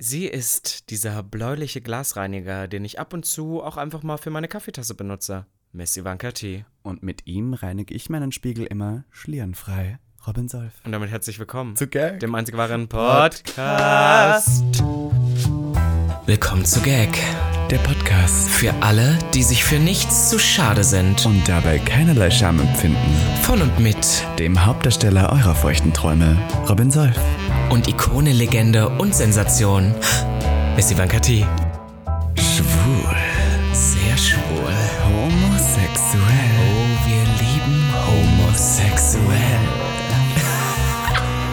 Sie ist dieser bläuliche Glasreiniger, den ich ab und zu auch einfach mal für meine Kaffeetasse benutze. Miss Ivanka T. Und mit ihm reinige ich meinen Spiegel immer schlierenfrei. Robin Solf. Und damit herzlich willkommen Zu Gag. dem einzig wahren Podcast. Willkommen zu Gag. Der Podcast. Für alle, die sich für nichts zu schade sind. Und dabei keinerlei Scham empfinden. Von und mit Dem Hauptdarsteller eurer feuchten Träume, Robin Solf. Und Ikone, Legende und Sensation. Miss Ivanka T. Schwul. Sehr schwul. Homosexuell. Oh, wir lieben homosexuell.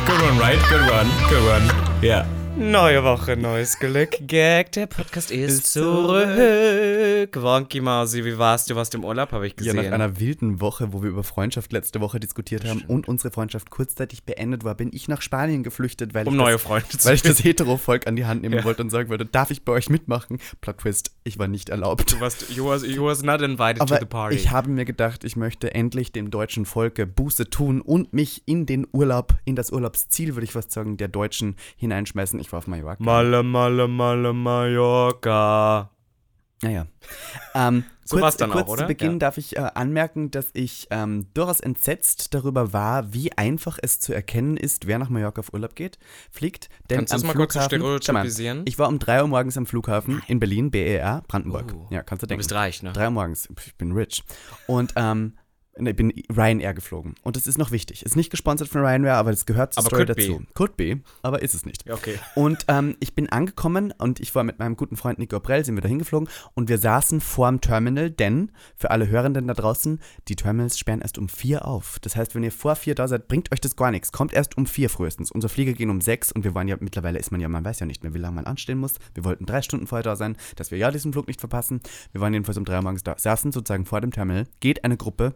Good one, right? Good one. Good one. Ja. Neue Woche, neues Glück. Gag, der Podcast ist, Ist zurück. Wonky Mausi, wie warst du? Warst du im Urlaub, habe ich Ja, gesehen. nach einer wilden Woche, wo wir über Freundschaft letzte Woche diskutiert haben und unsere Freundschaft kurzzeitig beendet war, bin ich nach Spanien geflüchtet, weil, um ich, neue das, Freunde zu weil ich das Hetero-Volk an die Hand nehmen Ja. wollte und sagen wollte, darf ich bei euch mitmachen? Plot Twist, ich war nicht erlaubt. Du warst, you was, you was not invited Aber to the party. ich habe mir gedacht, ich möchte endlich dem deutschen Volke Buße tun und mich in den Urlaub, in das Urlaubsziel, würde ich fast sagen, der Deutschen hineinschmeißen. Ich war auf Mallorca. Malle, Malle, Malle, Mallorca. Naja. Ähm, So kurz, dann kurz auch, oder? zu Beginn Ja. darf ich äh, anmerken, dass ich ähm, durchaus entsetzt darüber war, wie einfach es zu erkennen ist, wer nach Mallorca auf Urlaub geht, fliegt. Denn Kannst du das mal kurz Schau mal, stereotypisieren? ich war um 3 Uhr morgens am Flughafen in Berlin, BER, Brandenburg. Oh. Ja, kannst du Du denken. bist reich, ne? 3 Uhr morgens. Ich bin rich. Und ähm, ich bin Ryanair geflogen. Und das ist noch wichtig. Ist nicht gesponsert von Ryanair, aber das gehört zur Aber Story could be. dazu. Could be, aber ist es nicht. Ja, okay. Und ähm, ich bin angekommen und ich war mit meinem guten Freund Nico Aprell, sind wir da hingeflogen und wir saßen vorm Terminal, denn für alle Hörenden da draußen, die Terminals sperren erst um vier auf. Das heißt, wenn ihr vor vier da seid, bringt euch das gar nichts. Kommt erst um vier frühestens. Unser Flieger ging um sechs und wir waren ja, mittlerweile ist man ja, man weiß ja nicht mehr, wie lange man anstehen muss. Wir wollten drei Stunden vorher da sein, dass wir ja diesen Flug nicht verpassen. Wir waren jedenfalls um drei Uhr morgens da, saßen sozusagen vor dem Terminal, geht eine Gruppe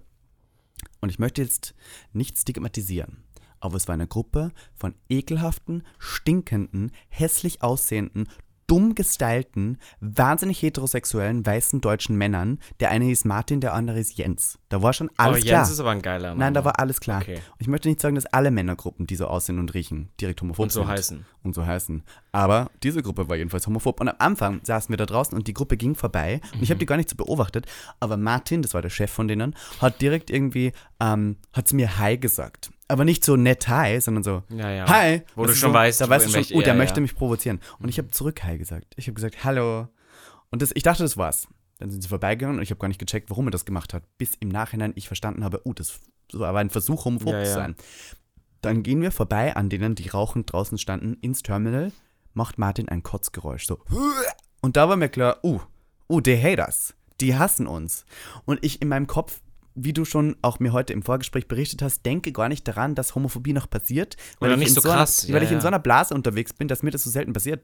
und ich möchte jetzt nicht stigmatisieren, aber es war eine Gruppe von ekelhaften, stinkenden, hässlich aussehenden, dumm gestylten, wahnsinnig heterosexuellen, weißen deutschen Männern. Der eine hieß Martin, der andere hieß Jens. Da war schon alles oh, klar. Jens ist aber ein geiler Name. Nein, da war alles klar. Okay. Und ich möchte nicht sagen, dass alle Männergruppen, die so aussehen und riechen, direkt homophob Und so sind. heißen. Und so heißen. Aber diese Gruppe war jedenfalls homophob. Und am Anfang saßen wir da draußen und die Gruppe ging vorbei. Und ich habe die gar nicht so beobachtet. Aber Martin, das war der Chef von denen, hat direkt irgendwie, ähm, hat zu mir Hi gesagt. Aber nicht so nett Hi, sondern so Ja, ja. Hi. Wo du Weißt schon so, weißt, da weißt du schon, oh, der ja, möchte mich provozieren. Und ich habe zurück Hi gesagt. Ich habe gesagt, hallo. Und das, ich dachte, das war's. Dann sind sie vorbeigegangen und ich habe gar nicht gecheckt, warum er das gemacht hat. Bis im Nachhinein ich verstanden habe, oh, das war ein Versuch, homophob Ja, zu sein. Dann gehen wir vorbei an denen, die rauchend draußen standen, ins Terminal, macht Martin ein Kotzgeräusch. So. Und da war mir klar, uh, uh, die haters, die hassen uns. Und ich in meinem Kopf, wie du schon auch mir heute im Vorgespräch berichtet hast, denke gar nicht daran, dass Homophobie noch passiert. Weil Oder ich nicht in so einer- krass, weil ja, ich in ja. so einer Blase unterwegs bin, dass mir das so selten passiert.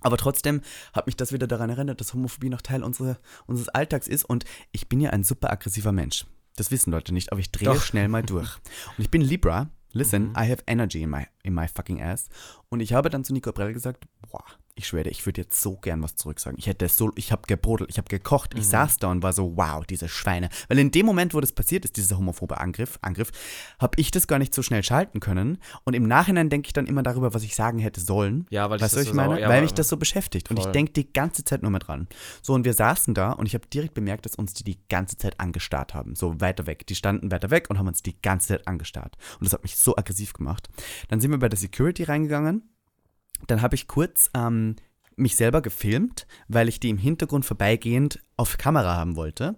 Aber trotzdem hat mich das wieder daran erinnert, dass Homophobie noch Teil unserer, unseres Alltags ist. Und ich bin ja ein super aggressiver Mensch. Das wissen Leute nicht, aber ich drehe Doch. schnell mal durch. Und ich bin Libra. Listen, I have energy in my, in my fucking ass. Und ich habe dann zu Nico Aprell gesagt, boah, ich schwöre, ich würde jetzt so gern was zurücksagen. Ich hätte so, ich habe gebrodelt, ich habe gekocht, ich saß da und war so, wow, diese Schweine. Weil in dem Moment, wo das passiert ist, dieser homophobe Angriff, Angriff, habe ich das gar nicht so schnell schalten können. Und im Nachhinein denke ich dann immer darüber, was ich sagen hätte sollen. Ja, weil ich Weißt du, das ich meine? ja, Weil mich das so beschäftigt. Und ich Voll. denke die ganze Zeit nur mehr dran. So, und wir saßen da und ich habe direkt bemerkt, dass uns die die ganze Zeit angestarrt haben. So weiter weg. Die standen weiter weg und haben uns die ganze Zeit angestarrt. Und das hat mich so aggressiv gemacht. Dann sind wir bei der Security reingegangen. Dann habe ich kurz ähm, mich selber gefilmt, weil ich die im Hintergrund vorbeigehend auf Kamera haben wollte.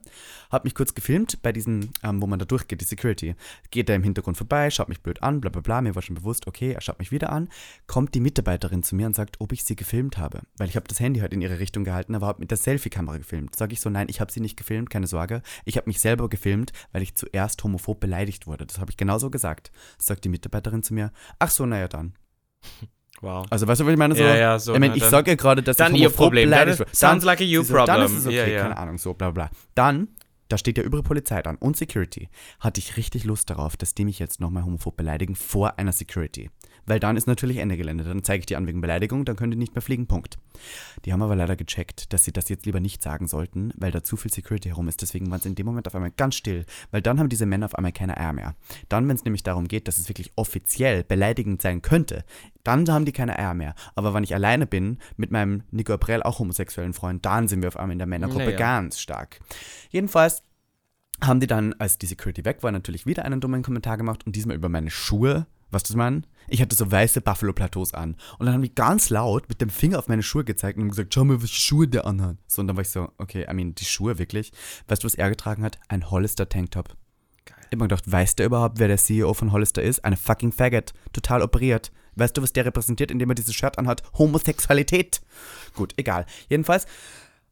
Habe mich kurz gefilmt bei diesem, ähm, wo man da durchgeht, die Security. Geht da im Hintergrund vorbei, schaut mich blöd an, bla bla bla. Mir war schon bewusst, okay, er schaut mich wieder an. Kommt die Mitarbeiterin zu mir und sagt, ob ich sie gefilmt habe. Weil ich habe das Handy halt in ihre Richtung gehalten, aber habe mit der Selfie-Kamera gefilmt. Sag ich so, nein, ich habe sie nicht gefilmt, keine Sorge. Ich habe mich selber gefilmt, weil ich zuerst homophob beleidigt wurde. Das habe ich genauso gesagt. Sagt die Mitarbeiterin zu mir, ach so, naja dann. Wow. Also weißt du, was ich meine? So, Ja, ja, so, Ich meine, ich dann- sage ja gerade, dass dann ich ihr homophob Problem. beleidigt Dann- sounds like a you so, Dann ist problem. es okay, Ja, ja. keine Ahnung, so bla bla. Dann, da steht ja überall Polizei dran und Security. Hatte ich richtig Lust darauf, dass die mich jetzt nochmal homophob beleidigen vor einer Security. Weil dann ist natürlich Ende Gelände. Dann zeige ich die an wegen Beleidigung, dann können die nicht mehr fliegen, Punkt. Die haben aber leider gecheckt, dass sie das jetzt lieber nicht sagen sollten, weil da zu viel Security herum ist. Deswegen waren sie in dem Moment auf einmal ganz still, weil dann haben diese Männer auf einmal keine Eier mehr. Dann, wenn es nämlich darum geht, dass es wirklich offiziell beleidigend sein könnte, dann haben die keine Eier mehr. Aber wenn ich alleine bin, mit meinem Nico April, auch homosexuellen Freund, dann sind wir auf einmal in der Männergruppe Naja. ganz stark. Jedenfalls haben die dann, als die Security weg war, natürlich wieder einen dummen Kommentar gemacht und diesmal über meine Schuhe. Was das man? Ich hatte so weiße Buffalo-Plateaus an. Und dann haben die ganz laut mit dem Finger auf meine Schuhe gezeigt und haben gesagt, schau mal, welche Schuhe der anhat. So, und dann war ich so, okay, I mean, die Schuhe wirklich. Weißt du, was er getragen hat? Ein Hollister Tanktop. Geil. Mir gedacht, weißt du überhaupt, wer der CEO von Hollister ist? Eine fucking Faggot. Total operiert. Weißt du, was der repräsentiert, indem er dieses Shirt anhat? Homosexualität. Gut, egal. Jedenfalls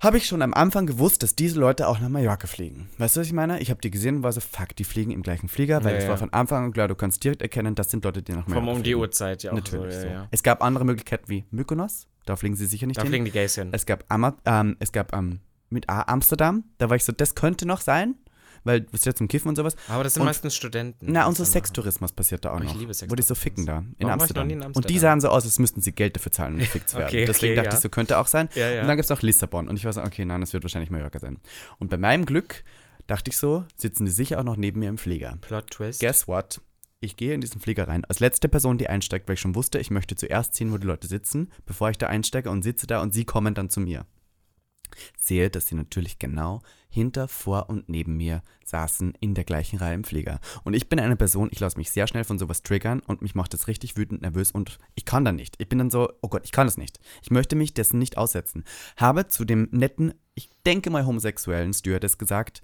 habe ich schon am Anfang gewusst, dass diese Leute auch nach Mallorca fliegen. Weißt du, was ich meine? Ich habe die gesehen und war so, fuck, die fliegen im gleichen Flieger, weil Ja, es war von Anfang an klar, du kannst direkt erkennen, das sind Leute, die nach Mallorca Vom um die fliegen. Uhrzeit ja auch Natürlich so. Ja, ja. Es gab andere Möglichkeiten wie Mykonos, da fliegen sie sicher nicht Da hin. fliegen die Gays hin. Es gab, Ama ähm, es gab ähm, mit A Amsterdam, da war ich so, das könnte noch sein, weil was jetzt zum Kiffen und sowas. Aber das sind Und- meistens Studenten. Na, und so Sextourismus passiert da auch Oh, ich noch. liebe Wo die so ficken da, in Warum war ich noch Amsterdam. nie in Und die Amsterdam? sahen so aus, als müssten sie Geld dafür zahlen, um gefickt zu werden. Okay, Deswegen okay, dachte ja. ich, so könnte auch sein. Ja, ja. Und dann gibt es noch Lissabon. Und ich war so, okay, nein, das wird wahrscheinlich Mallorca sein. Und bei meinem Glück dachte ich so, sitzen die sicher auch noch neben mir im Flieger. Plot Twist. Guess what? Ich gehe in diesen Flieger rein. Als letzte Person, die einsteigt, weil ich schon wusste, ich möchte zuerst ziehen, wo die Leute sitzen, bevor ich da einsteige und sitze da und sie kommen dann zu mir. Sehe, dass sie natürlich genau hinter, vor und neben mir saßen in der gleichen Reihe im Flieger. Und ich bin eine Person, ich lasse mich sehr schnell von sowas triggern und mich macht das richtig wütend, nervös und ich kann dann nicht. Ich bin dann so, oh Gott, ich kann das nicht. Ich möchte mich dessen nicht aussetzen. Habe zu dem netten, ich denke mal homosexuellen Stewardess gesagt,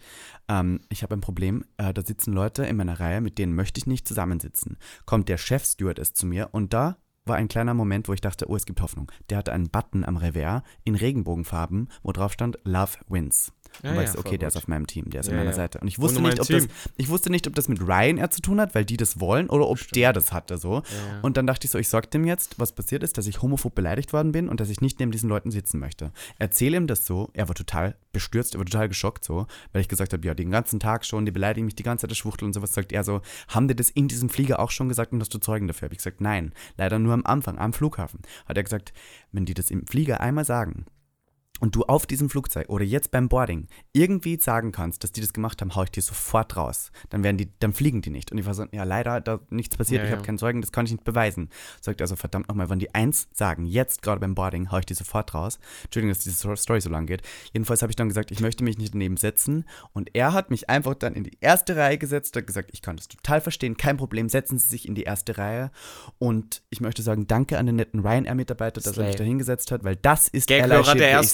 ähm, ich habe ein Problem, äh, da sitzen Leute in meiner Reihe, mit denen möchte ich nicht zusammensitzen. Kommt der Chef Stewardess zu mir und da war ein kleiner Moment, wo ich dachte, oh, es gibt Hoffnung. Der hatte einen Button am Revers in Regenbogenfarben, wo drauf stand Love Wins. Ja, und ja, weißt, okay, der ist auf meinem Team, der ist Ja, an meiner. Seite. Und ich wusste, Und nicht, ob das, ich wusste nicht, ob das mit Ryanair zu tun hat, weil die das wollen, oder ob der das hatte so. Und dann dachte ich so, ich sag dem jetzt, was passiert ist, dass ich homophob beleidigt worden bin und dass ich nicht neben diesen Leuten sitzen möchte. Erzähle ihm das so. Er war total bestürzt, er war total geschockt so, weil ich gesagt habe, ja, den ganzen Tag schon, die beleidigen mich die ganze Zeit, das Schwuchtel und sowas. Sagt er so, haben die das in diesem Flieger auch schon gesagt und hast du Zeugen dafür? Habe ich gesagt, nein, leider nur am Anfang, am Flughafen. Hat er gesagt, wenn die das im Flieger einmal sagen, und du auf diesem Flugzeug oder jetzt beim Boarding irgendwie sagen kannst, dass die das gemacht haben, hau ich die sofort raus. Dann werden die, dann fliegen die nicht. Und ich war so, ja, leider, da nichts passiert, Ja, ich ja. habe keinen Zeugen, das kann ich nicht beweisen. Sagt also, verdammt nochmal, wenn die eins sagen, jetzt gerade beim Boarding, hau ich die sofort raus. Entschuldigung, dass diese Sto- Story so lang geht. Jedenfalls habe ich dann gesagt, ich möchte mich nicht daneben setzen. Und er hat mich einfach dann in die erste Reihe gesetzt, hat gesagt, ich kann das total verstehen, kein Problem, setzen Sie sich in die erste Reihe. Und ich möchte sagen, danke an den netten Ryanair-Mitarbeiter, dass er mich da hingesetzt hat, weil das ist der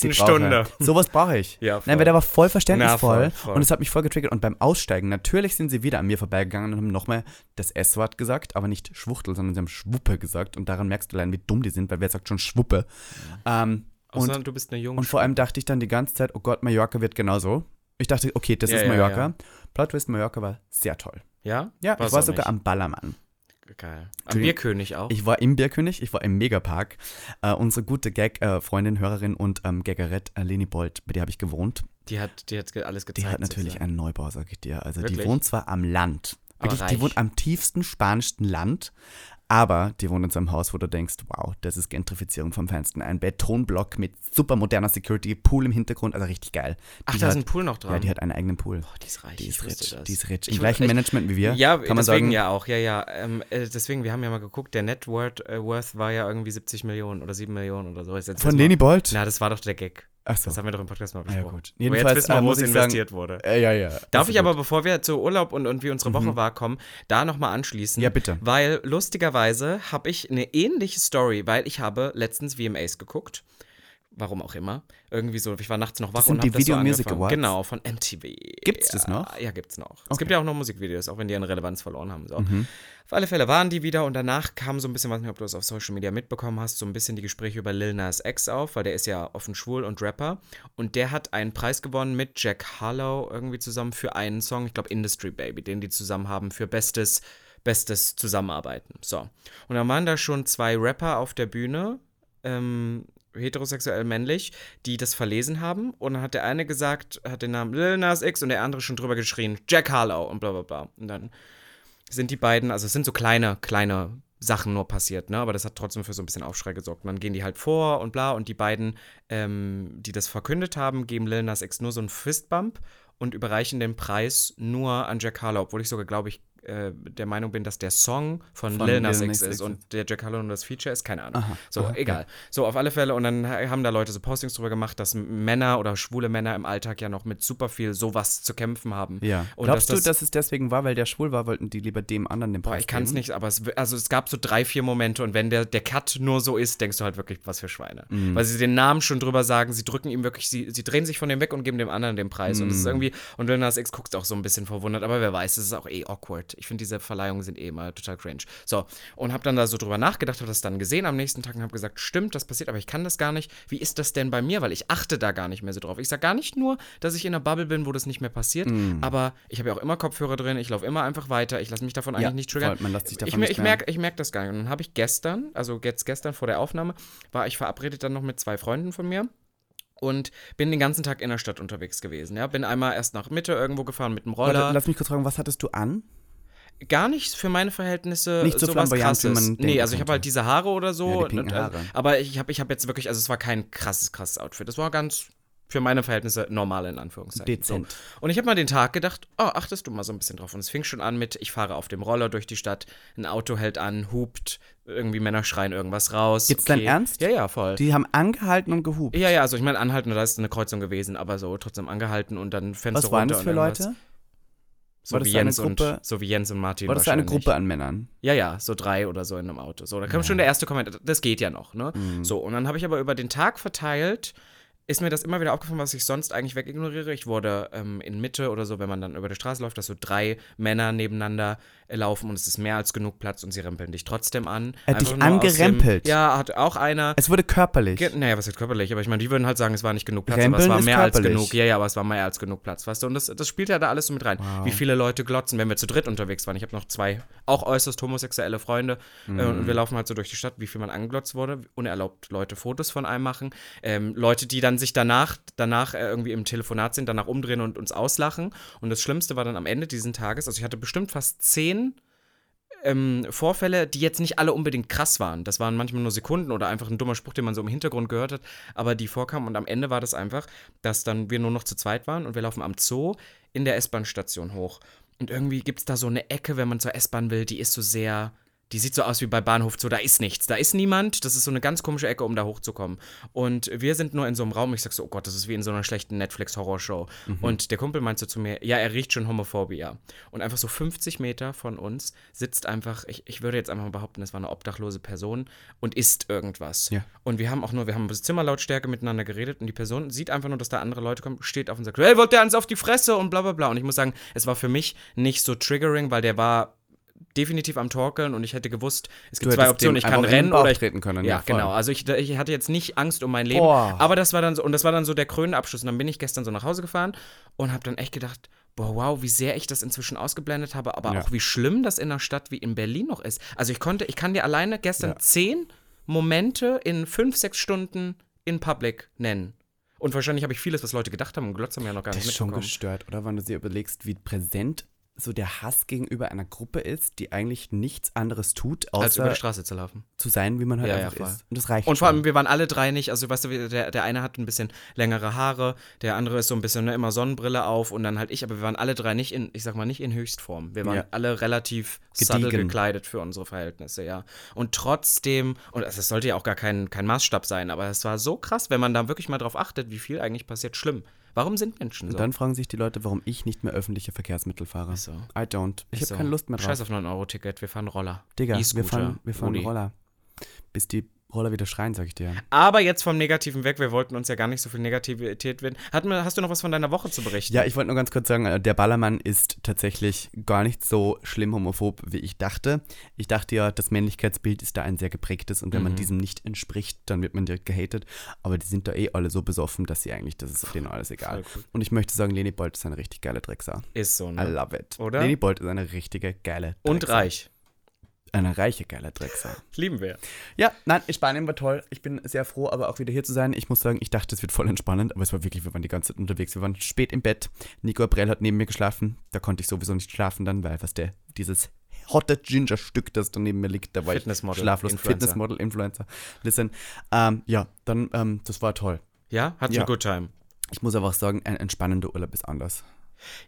wie brauche. Stunde. Sowas brauche ich. Ja, Nein, weil der war voll verständnisvoll Na, voll, voll. und es hat mich voll getriggert. Und beim Aussteigen, natürlich sind sie wieder an mir vorbeigegangen und haben nochmal das S-Wort gesagt, aber nicht Schwuchtel, sondern sie haben Schwuppe gesagt. Und daran merkst du allein, wie dumm die sind, weil wer sagt schon Schwuppe? Ähm, Außer und, du bist eine junge und vor allem dachte ich dann die ganze Zeit, oh Gott, Mallorca wird genauso. Ich dachte, okay, das Ja, ist ja, Mallorca. ja. Plot Twist Mallorca war sehr toll. Ja? Ja, War's ich war sogar nicht. am Ballermann. Geil. Am. Bierkönig auch. Ich war im Bierkönig, ich war im Megapark. Äh, unsere gute Gag-Freundin, Hörerin und ähm, Gaggerette, äh, Leni Bolt, bei der habe ich gewohnt. die hat, die hat alles gezeigt. Die hat natürlich sozusagen. einen Neubau, sag ich dir. Also die Wirklich? wohnt zwar am Land. Aber Wirklich, die wohnt am tiefsten spanischsten Land. Aber die wohnt in so einem Haus, wo du denkst, wow, das ist Gentrifizierung vom Feinsten. Ein Betonblock mit super moderner Security, Pool im Hintergrund, also richtig geil. Ach, die da hat, ist ein Pool noch dran. Ja, die hat einen eigenen Pool. Boah, die ist reich. Die ist rich, die ist rich. Im Ich gleichen Management wie wir, Ja, kann man deswegen sagen. ja auch, ja, ja. Ähm, äh, deswegen, wir haben ja mal geguckt, der Net Worth, äh, Worth war ja irgendwie 70 Millionen oder 7 Millionen oder so. Von Leni Bolt? Na, das war doch der Gag. Ach so. Das haben wir doch im Podcast mal Ja, besprochen. gut. Aber Jedenfalls, jetzt wissen wir, äh, wo es sagen- investiert wurde. Äh, ja, ja. Darf ich aber, bevor wir zu Urlaub und, und wie unsere Woche Mhm. war, kommen, da nochmal anschließen? Ja, bitte. Weil lustigerweise habe ich eine ähnliche Story, weil ich habe letztens VMAs geguckt. Warum auch immer. Irgendwie so, ich war nachts noch wach Das sind und die habe das so Video Music angefangen. Awards? Genau, von MTV. Gibt's das ja, noch? Ja, gibt's noch. Es Okay. gibt ja auch noch Musikvideos, auch wenn die an Relevanz verloren haben. So. Mhm. Auf alle Fälle waren die wieder und danach kam so ein bisschen, weiß nicht, ob du das auf Social Media mitbekommen hast, so ein bisschen die Gespräche über Lil Nas X auf, weil der ist ja offen schwul und Rapper und der hat einen Preis gewonnen mit Jack Harlow irgendwie zusammen für einen Song, ich glaube Industry Baby, den die zusammen haben für bestes, bestes Zusammenarbeiten. So. Und dann waren da schon zwei Rapper auf der Bühne, ähm, heterosexuell männlich, die das verlesen haben. Und dann hat der eine gesagt, hat den Namen Lil Nas X und der andere schon drüber geschrien, Jack Harlow und bla bla bla. Und dann sind die beiden, also es sind so kleine, kleine Sachen nur passiert, ne? Aber das hat trotzdem für so ein bisschen Aufschrei gesorgt. Und dann gehen die halt vor und bla und die beiden, ähm, die das verkündet haben, geben Lil Nas X nur so einen Fistbump und überreichen den Preis nur an Jack Harlow, obwohl ich sogar, glaube ich, äh, der Meinung bin, dass der Song von, Von Lil Nas X ist und der Jack Harlow nur das Feature ist, keine Ahnung. Aha. So, Okay. egal. So, auf alle Fälle. Und dann haben da Leute so Postings drüber gemacht, dass Männer oder schwule Männer im Alltag ja noch mit super viel sowas zu kämpfen haben. Ja. Und Glaubst dass du, dass es deswegen war, weil der schwul war, wollten die lieber dem anderen den Preis Boah, ich kann es nicht, aber es, also es gab so drei, vier Momente und wenn der, der Cut nur so ist, denkst du halt wirklich, was für Schweine. Mhm. Weil sie den Namen schon drüber sagen, sie drücken ihm wirklich, sie, sie drehen sich von dem weg und geben dem anderen den Preis. Und es ist Mhm. irgendwie, und Lil Nas X guckt auch so ein bisschen verwundert, aber wer weiß, es ist auch eh awkward. Ich finde, diese Verleihungen sind eh immer total cringe. So, und habe dann da so drüber nachgedacht, habe das dann gesehen am nächsten Tag und habe gesagt, stimmt, das passiert, aber ich kann das gar nicht. Wie ist das denn bei mir? Weil ich achte da gar nicht mehr so drauf. Ich sage gar nicht nur, dass ich in einer Bubble bin, wo das nicht mehr passiert, Mhm. aber ich habe ja auch immer Kopfhörer drin, ich laufe immer einfach weiter, ich lasse mich davon eigentlich Ja, nicht triggern. voll, man lässt sich davon ich, nicht ich merke ich merk das gar nicht. Und dann habe ich gestern, also jetzt gestern vor der Aufnahme, war ich verabredet dann noch mit zwei Freunden von mir. Und bin den ganzen Tag in der Stadt unterwegs gewesen. Ja, bin einmal erst nach Mitte irgendwo gefahren mit dem Roller. Warte, lass mich kurz fragen, was hattest du an? Gar nicht für meine Verhältnisse Nicht so sowas flamboyant, wie krasses. man Nee, also ich habe halt diese Haare oder so. Ja, und, äh, Haare. Aber ich habe ich hab jetzt wirklich, also es war kein krasses, krasses Outfit. Das war ganz für meine Verhältnisse normal in Anführungszeichen. Dezent. So. Und ich habe mal den Tag gedacht, oh, achtest du mal so ein bisschen drauf. Und es fing schon an mit, ich fahre auf dem Roller durch die Stadt, ein Auto hält an, hupt, irgendwie Männer schreien irgendwas raus. Jetzt dein Ernst? Ja, ja, voll. Die haben angehalten und gehupt. ja, ja, also ich meine anhalten, da ist eine Kreuzung gewesen, aber so trotzdem angehalten und dann Fenster Was waren runter das und für irgendwas. Leute? So War wie, Jens und, Gruppe- so wie Jens und Martin War das eine. Gruppe an Männern? Ja, ja, so drei oder so in einem Auto. So, da kam schon der erste Kommentar. Das geht ja noch, ne? Mhm. So, und dann habe ich aber über den Tag verteilt, ist mir das immer wieder aufgefallen, was ich sonst eigentlich wegignoriere. Ich wurde ähm, in Mitte oder so, wenn man dann über die Straße läuft, dass so drei Männer nebeneinander laufen und es ist mehr als genug Platz und sie rempeln dich trotzdem an. Er hat dich aus dem- angerempelt? Ja, hat auch einer. Es wurde körperlich. Ge naja, was ist körperlich? Aber ich meine, die würden halt sagen, es war nicht genug Platz, aber es Rempeln war mehr als körperlich. genug. Ja, ja, aber es war mehr als genug Platz, weißt du? Und das, das spielt ja da alles so mit rein. Wow. Wie viele Leute glotzen, wenn wir zu dritt unterwegs waren. Ich habe noch zwei auch äußerst homosexuelle Freunde äh, Mhm. und wir laufen halt so durch die Stadt, wie viel man angeglotzt wurde. Unerlaubt Leute Fotos von einem machen. Ähm, Leute, die dann sich danach, danach äh, irgendwie im Telefonat sind, danach umdrehen und uns auslachen. Und das Schlimmste war dann am Ende diesen Tages, also ich hatte bestimmt fast zehn ähm, Vorfälle, die jetzt nicht alle unbedingt krass waren. Das waren manchmal nur Sekunden oder einfach ein dummer Spruch, den man so im Hintergrund gehört hat, aber die vorkamen. Und am Ende war das einfach, dass dann wir nur noch zu zweit waren und wir laufen am Zoo in der S-Bahn-Station hoch. Und irgendwie gibt es da so eine Ecke, wenn man zur S-Bahn will, die ist so sehr. Die sieht so aus wie bei Bahnhof Zoo, da ist nichts, da ist niemand, das ist so eine ganz komische Ecke, um da hochzukommen. Und wir sind nur in so einem Raum, ich sag so, oh Gott, das ist wie in so einer schlechten Netflix-Horrorshow. Und der Kumpel meinte so zu mir, ja, er riecht schon Homophobia. Und einfach so 50 Meter von uns sitzt einfach, ich, ich würde jetzt einfach mal behaupten, es war eine obdachlose Person und isst irgendwas. Ja. Und wir haben auch nur, wir haben bis Zimmerlautstärke miteinander geredet und die Person sieht einfach nur, dass da andere Leute kommen, steht auf und sagt, hey, wollt der uns auf die Fresse und bla bla bla. Und ich muss sagen, es war für mich nicht so triggering, weil der war definitiv am Torkeln und ich hätte gewusst, es gibt zwei Optionen, ich kann rennen oder ich treten können, Ja, ja, genau. Also ich, ich hatte jetzt nicht Angst um mein Leben, Boah. aber das war dann so und das war dann so der krönende Abschluss und dann bin ich gestern so nach Hause gefahren und habe dann echt gedacht, boah, wow, wie sehr ich das inzwischen ausgeblendet habe, aber Ja. auch wie schlimm das in einer Stadt wie in Berlin noch ist. Also ich konnte, ich kann dir alleine gestern Ja. zehn Momente in fünf, sechs Stunden in Public nennen. Und wahrscheinlich habe ich vieles, was Leute gedacht haben und glotzt haben ja noch gar Das nicht ist schon gestört, oder? Wenn du dir überlegst, wie präsent so der Hass gegenüber einer Gruppe ist, die eigentlich nichts anderes tut, Als über außer die Straße zu laufen. zu sein, wie man halt Ja, ja, einfach voll. ist. Und das reicht Und vor allem, schon. wir waren alle drei nicht, also weißt du, der, der eine hat ein bisschen längere Haare, der andere ist so ein bisschen ne, immer Sonnenbrille auf und dann halt ich, aber wir waren alle drei nicht in, ich sag mal, nicht in Höchstform. Wir waren Ja. alle relativ subtle gekleidet für unsere Verhältnisse, ja. Und trotzdem, und das sollte ja auch gar kein, kein Maßstab sein, aber es war so krass, wenn man da wirklich mal drauf achtet, wie viel eigentlich passiert, schlimm. Warum sind Menschen so? Und dann fragen sich die Leute, warum ich nicht mehr öffentliche Verkehrsmittel fahre. so. I don't. Ich habe so. keine Lust mehr drauf. Scheiß auf 9-Euro-Ticket, wir fahren Roller. Digga, wir E-Scooter, fahren, wir fahren. Roller. Bis die Roller wieder schreien, sag ich dir. Aber jetzt vom Negativen weg, wir wollten uns ja gar nicht so viel Negativität werden. Hat, hast du noch was von deiner Woche zu berichten? Ja, ich wollte nur ganz kurz sagen, äh, der Ballermann ist tatsächlich gar nicht so schlimm homophob, wie ich dachte. Ich dachte ja, das Männlichkeitsbild ist da ein sehr geprägtes und wenn man Mhm. diesem nicht entspricht, dann wird man direkt gehatet. Aber die sind da eh alle so besoffen, dass sie eigentlich, das ist denen alles egal. Cool. Und ich möchte sagen, Leni Bolt ist eine richtig geile Drecksau. Ist so, I ne? love it. Oder? Leni Bolt ist eine richtige geile Drecksau. Und reich. Eine reiche geile Drecksau. Lieben wir. Ja, nein, Spanien war toll. Ich bin sehr froh, aber auch wieder hier zu sein. Ich muss sagen, ich dachte, es wird voll entspannend, aber es war wirklich, wir waren die ganze Zeit unterwegs. Wir waren spät im Bett. Nico Abrell hat neben mir geschlafen. Da konnte ich sowieso nicht schlafen dann, weil was der, dieses hotte Ginger-Stück, das da neben mir liegt. Da war Fitnessmodel, ich schlaflos. Influencer. Fitnessmodel, Influencer. Listen, ähm, ja, dann, ähm, das war toll. Ja, hat's Ja. eine good time. Ich muss aber auch sagen, ein entspannender Urlaub ist anders.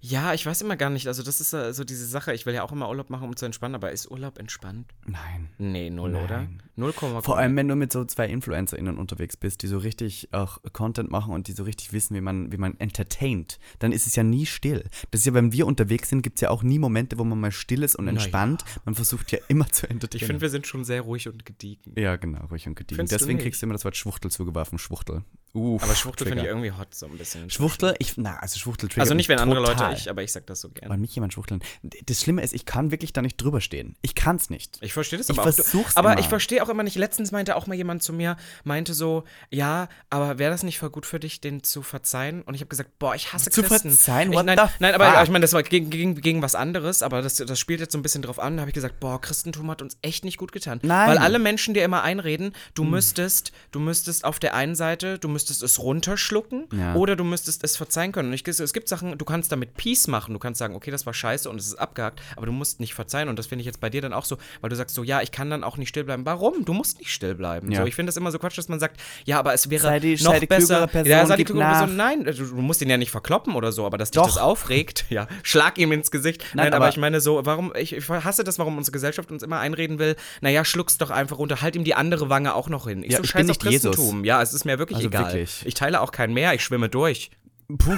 Ja, ich weiß immer gar nicht. Also, das ist so diese Sache. Ich will ja auch immer Urlaub machen, um zu entspannen, aber ist Urlaub entspannt? Nein. Nee, null, Nein. oder? Null Komma. Vor allem, wenn du mit so zwei InfluencerInnen unterwegs bist, die so richtig auch Content machen und die so richtig wissen, wie man, wie man entertaint, dann ist es ja nie still. Das ist ja, wenn wir unterwegs sind, gibt es ja auch nie Momente, wo man mal still ist und Na ja. entspannt. Man versucht ja immer zu entertainen. Ich finde, wir sind schon sehr ruhig und gediegen. ja, genau, ruhig und gediegen. Findest du Deswegen nicht? kriegst du immer das Wort Schwuchtel zugeworfen, Schwuchtel. Uff, Aber Schwuchtel finde ich Trigger. irgendwie hot, so ein bisschen. Schwuchtel, ich, na, also Schwuchtel triggert Also nicht, wenn mich andere total. Leute, ich, aber ich sag das so gerne. nicht jemand schwuchteln. Das Schlimme ist, ich kann wirklich da nicht drüber stehen. Ich kann's nicht. Ich verstehe das Ich aber auch. versuch's aber immer. ich verstehe auch immer nicht. Letztens meinte auch mal jemand zu mir, meinte so, ja, aber wäre das nicht voll gut für dich, den zu verzeihen? Und ich habe gesagt, boah, ich hasse Zu Christen. verzeihen? Ich, What nein, the nein, aber fuck? ich meine, das war gegen, gegen, gegen was anderes, aber das, das spielt jetzt so ein bisschen drauf an. Da habe ich gesagt, boah, Christentum hat uns echt nicht gut getan. Nein. Weil alle Menschen dir immer einreden, du müsstest, du müsstest auf der einen Seite, du müsstest es runterschlucken Ja. oder du müsstest es verzeihen können. Und ich, es gibt Sachen, du kannst damit Peace machen. Du kannst sagen, okay, das war scheiße und es ist abgehakt, aber du musst nicht verzeihen. Und das finde ich jetzt bei dir dann auch so, weil du sagst so, ja, ich kann dann auch nicht still bleiben. Warum? Du musst nicht still bleiben. Ja. So, ich finde das immer so Quatsch, dass man sagt, ja, aber es wäre Sei die- noch sei die besser. Person, ja, sei die klügere Person. Nein, du, du musst ihn ja nicht verkloppen oder so, aber dass dich Doch. das aufregt, ja, schlag ihm ins Gesicht. Nein, Nein, aber, aber- ich meine so, warum, ich, ich hasse das, warum unsere Gesellschaft uns immer einreden will, naja, schluck's doch einfach runter, halt ihm die andere Wange auch noch hin. Ich Ja, so ich bin nicht Jesus. Christentum. Ja, es ist mir wirklich Also egal. wirklich. Ich teile auch kein Meer, ich schwimme durch. Puh.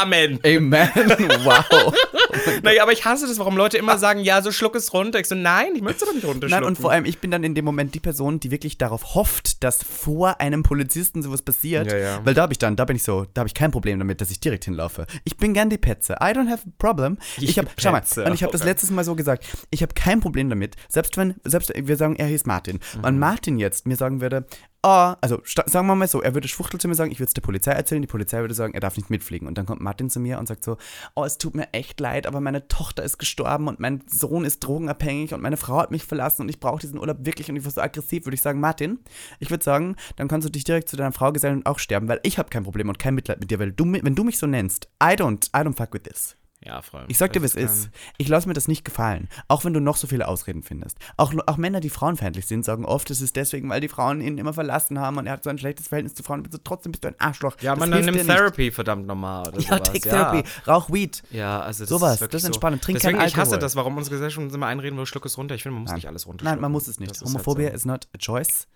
Amen. Amen. wow. Naja, aber ich hasse das, warum Leute immer sagen, ja, so schluck es runter. Ich so, nein, ich möchte doch nicht runterschlucken. Nein, und vor allem, ich bin dann in dem Moment die Person, die wirklich darauf hofft, dass vor einem Polizisten sowas passiert. Ja, ja. Weil da habe ich dann, da bin ich so, da habe ich kein Problem damit, dass ich direkt hinlaufe. Ich bin gern die Petze. I don't have a problem. Die Ich habe, schau mal, und ich habe das letztes Mal so gesagt, ich habe kein Problem damit, selbst wenn, selbst wir sagen, er hieß Martin. Mhm. Und Martin jetzt mir sagen würde, ah, also sagen wir mal so, er würde Schwuchtel zu mir sagen, ich würde es der Polizei erzählen, die Polizei würde sagen, er darf nicht mitfliegen. Und dann kommt Martin zu mir und sagt so, oh, es tut mir echt leid, aber meine Tochter ist gestorben und mein Sohn ist drogenabhängig und meine Frau hat mich verlassen und ich brauche diesen Urlaub wirklich und ich war so aggressiv, würde ich sagen, Martin, ich würde sagen, dann kannst du dich direkt zu deiner Frau gesellen und auch sterben, weil ich habe kein Problem und kein Mitleid mit dir, weil du, wenn du mich so nennst, I don't, I don't fuck with this. Ja, voll. Ich sag dir, wie es ist. Ich lasse mir das nicht gefallen. Auch wenn du noch so viele Ausreden findest. Auch, auch Männer, die frauenfeindlich sind, sagen oft, es ist deswegen, weil die Frauen ihn immer verlassen haben und er hat so ein schlechtes Verhältnis zu Frauen. So, trotzdem bist du ein Arschloch. Ja, Das man dann nimmt dir nicht. Therapy, verdammt nochmal. Oder Ja, sowas. take Therapy. Rauch Weed. Ja, also das Sowas, ist wirklich das ist so. entspannend. Trink Deswegen, keinen ich hasse Alkohol. das, warum unsere Gesellschaft uns immer einreden will, schluck es runter. Ich finde, man muss nicht alles runterschlucken. Nein, man muss es nicht. Das ist Homophobia halt so. is not a choice.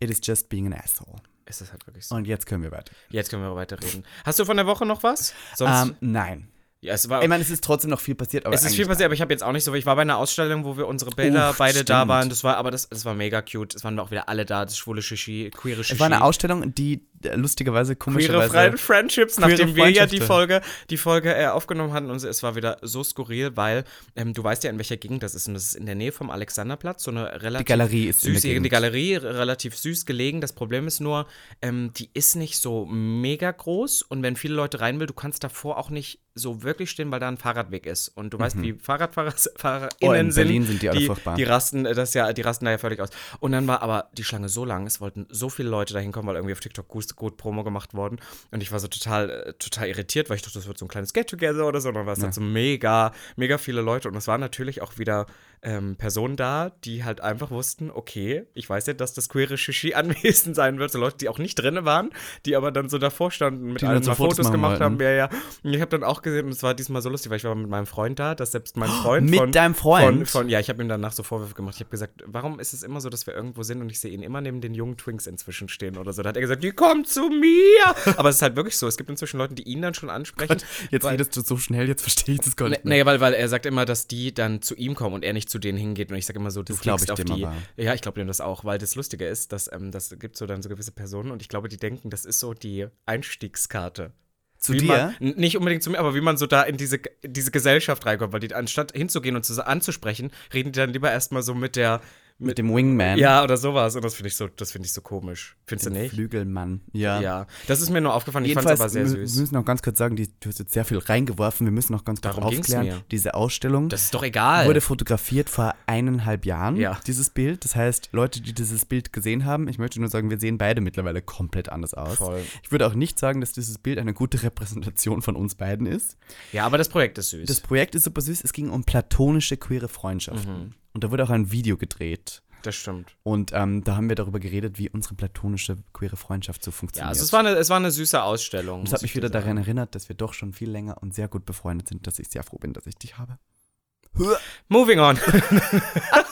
It is just being an asshole. Ist das halt wirklich so. Und jetzt können wir weiter. Jetzt können wir weiterreden. Hast du von der Woche noch was? Sonst, Ähm, nein. Ja, es war, Ich meine, es ist trotzdem noch viel passiert, aber es ist viel passiert, aber ich habe jetzt auch nicht so, ich war bei einer Ausstellung, wo wir unsere Bilder Uff, beide da stimmt. waren. Das war, aber das, das war mega cute. Es waren auch wieder alle da, das schwule Shishi, queere Shishi. Es war eine Ausstellung, die äh, lustigerweise, Queere komischerweise... Fre Friendships, Queere nachdem wir ja die. Folge, die Folge äh, aufgenommen hatten und es war wieder so skurril, weil ähm, du weißt ja, in welcher Gegend das ist und das ist in der Nähe vom Alexanderplatz, so eine relativ Die Galerie ist in süß, die Gegend. Galerie relativ süß gelegen. Das Problem ist nur, ähm, die ist nicht so mega groß und wenn viele Leute rein will, du kannst davor auch nicht so wirklich stehen, weil da ein Fahrradweg ist und du weißt, wie Fahrradfahrer FahrerInnen Mhm. Oh, in sind. Berlin sind die alle furchtbar. Die rasten äh, das ja, die rasten da ja völlig aus. Und dann war aber die Schlange so lang, es wollten so viele Leute da hinkommen, weil irgendwie auf TikTok gut, gut Promo gemacht worden. Und ich war so total, äh, total irritiert, weil ich dachte, das wird so ein kleines Get-Together oder so. Und dann war es halt so mega, mega viele Leute. Und es waren natürlich auch wieder ähm, Personen da, die halt einfach wussten, okay, ich weiß ja, dass das queere Shishi anwesend sein wird. So Leute, die auch nicht drin waren, die aber dann so davor standen, mit allen so Fotos Fotos, gemacht haben. Ja, ja. Und ich habe dann auch gesehen, und es war diesmal so lustig, weil ich war mit meinem Freund da, dass selbst mein Freund Mit von, deinem Freund? Von, von, ja, ich habe ihm danach so Vorwürfe gemacht. Ich habe gesagt, warum ist es immer so, dass wir irgendwo sind und ich sehe ihn immer neben den jungen Twinks inzwischen stehen oder so. Da hat er gesagt, die kommen zu mir. Aber es ist halt wirklich so. Es gibt inzwischen Leute, die ihn dann schon ansprechen. Jetzt weil, redest du so schnell, jetzt verstehe ich das gar nicht mehr. Naja, weil, weil er sagt immer, dass die dann zu ihm kommen und er nicht zu denen hingeht. Und ich sage immer so, du Das fliegst ich auf die. Ja, ich glaube dem das auch, weil das Lustige ist, dass ähm, das gibt so dann so gewisse Personen und ich glaube, die denken, das ist so die Einstiegskarte. Zu wie dir? Man, nicht unbedingt zu mir, aber wie man so da in diese, in diese Gesellschaft reinkommt, weil die anstatt hinzugehen und zu, anzusprechen, reden die dann lieber erstmal so mit der Mit dem Wingman. Ja, oder sowas. Und das finde ich so, das finde ich so komisch. Findest du Dem nicht? Flügelmann. Ja. Ja. Das ist mir nur aufgefallen. Ich fand es aber sehr süß. wir müssen noch ganz kurz sagen, die, du hast jetzt sehr viel reingeworfen. Wir müssen noch ganz kurz Darum aufklären. Diese Ausstellung Das ist doch egal. wurde fotografiert vor eineinhalb Jahren, Ja. dieses Bild. Das heißt, Leute, die dieses Bild gesehen haben, ich möchte nur sagen, wir sehen beide mittlerweile komplett anders aus. Voll. Ich würde auch nicht sagen, dass dieses Bild eine gute Repräsentation von uns beiden ist. Ja, aber das Projekt ist süß. Das Projekt ist super süß. Es ging um platonische queere Freundschaften. Mhm. Und da wurde auch ein Video gedreht. das stimmt. Und ähm, da haben wir darüber geredet, wie unsere platonische queere Freundschaft so Ja, funktioniert. also es war eine, es war eine süße Ausstellung. Und es hat mich wieder daran erinnert, dass wir doch schon viel länger und sehr gut befreundet sind, dass ich sehr froh bin, dass ich dich habe. Moving on.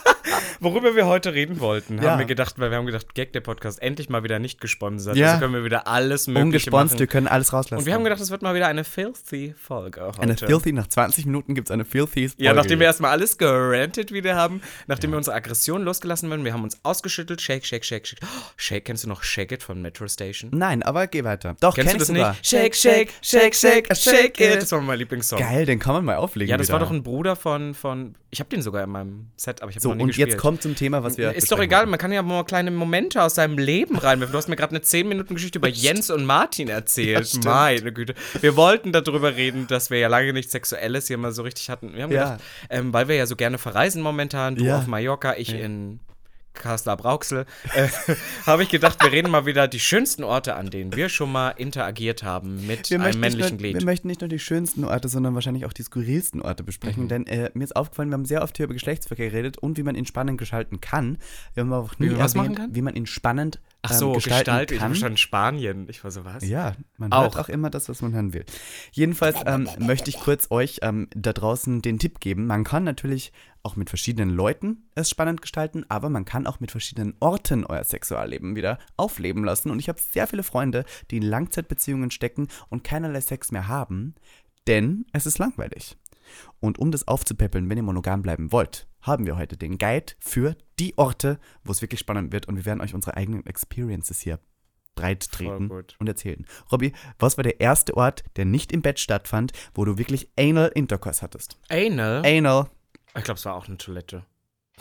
Worüber wir heute reden wollten, Ja. haben wir gedacht, weil wir haben gedacht, Gag der Podcast endlich mal wieder nicht gesponsert. Ja. Also können wir wieder alles mögliche Ungesponst, wir machen. können alles rauslassen. Und wir haben gedacht, es wird mal wieder eine filthy Folge heute. eine Filthy, nach 20 Minuten gibt es eine Filthy Ja, Folge. nachdem wir erstmal alles gerantet wieder haben, nachdem wir unsere Aggression losgelassen haben, wir haben uns ausgeschüttelt, shake, shake, shake, shake. Oh, shake, kennst du noch Shake It von Metro Station? Nein, aber geh weiter. Doch, Kennst kenn du das sogar. nicht? Shake, shake, shake, shake, shake it. Das war mein Lieblingssong. Geil, den kann man mal auflegen Ja, das war wieder. doch ein Bruder von, von ich habe den sogar in meinem Set, aber ich habe So, noch nie und gespielt. jetzt kommt zum Thema, was wir Ist doch egal, man kann ja mal kleine Momente aus seinem Leben reinwerfen. Du hast mir gerade eine 10-Minuten-Geschichte über Jens und Martin erzählt. stimmt. Meine Güte. Wir wollten darüber reden, dass wir ja lange nichts Sexuelles hier mal so richtig hatten. Wir haben Ja. gedacht, ähm, weil wir ja so gerne verreisen momentan, du Ja. auf Mallorca, ich in Kassler Brauxel, äh, habe ich gedacht, wir reden mal wieder die schönsten Orte, an denen wir schon mal interagiert haben mit Wir einem männlichen Glied. wir möchten nicht nur die schönsten Orte, sondern wahrscheinlich auch die skurrilsten Orte besprechen. Mhm. Denn äh, mir ist aufgefallen, wir haben sehr oft hier über Geschlechtsverkehr geredet und wie man ihn spannend gestalten kann. Wir haben auch nie Wie erwähnt, wie man ihn spannend Ach ähm, so, gestalten Gestalt, ich kann. habe schon Spanien. Ich war so, was? Ja, man Auch. hört auch immer das, was man hören will. Jedenfalls ähm, möchte ich kurz euch ähm, da draußen den Tipp geben. Man kann natürlich auch mit verschiedenen Leuten es spannend gestalten, aber man kann auch mit verschiedenen Orten euer Sexualleben wieder aufleben lassen. Und ich habe sehr viele Freunde, die in Langzeitbeziehungen stecken und keinerlei Sex mehr haben, denn es ist langweilig. Und um das aufzupäppeln, wenn ihr monogam bleiben wollt, haben wir heute den Guide für die Orte, wo es wirklich spannend wird. Und wir werden euch unsere eigenen Experiences hier breit treten und erzählen. Robby, was war der erste Ort, der nicht im Bett stattfand, wo du wirklich Anal Intercourse hattest? Anal? Anal. Ich glaube, es war auch eine Toilette.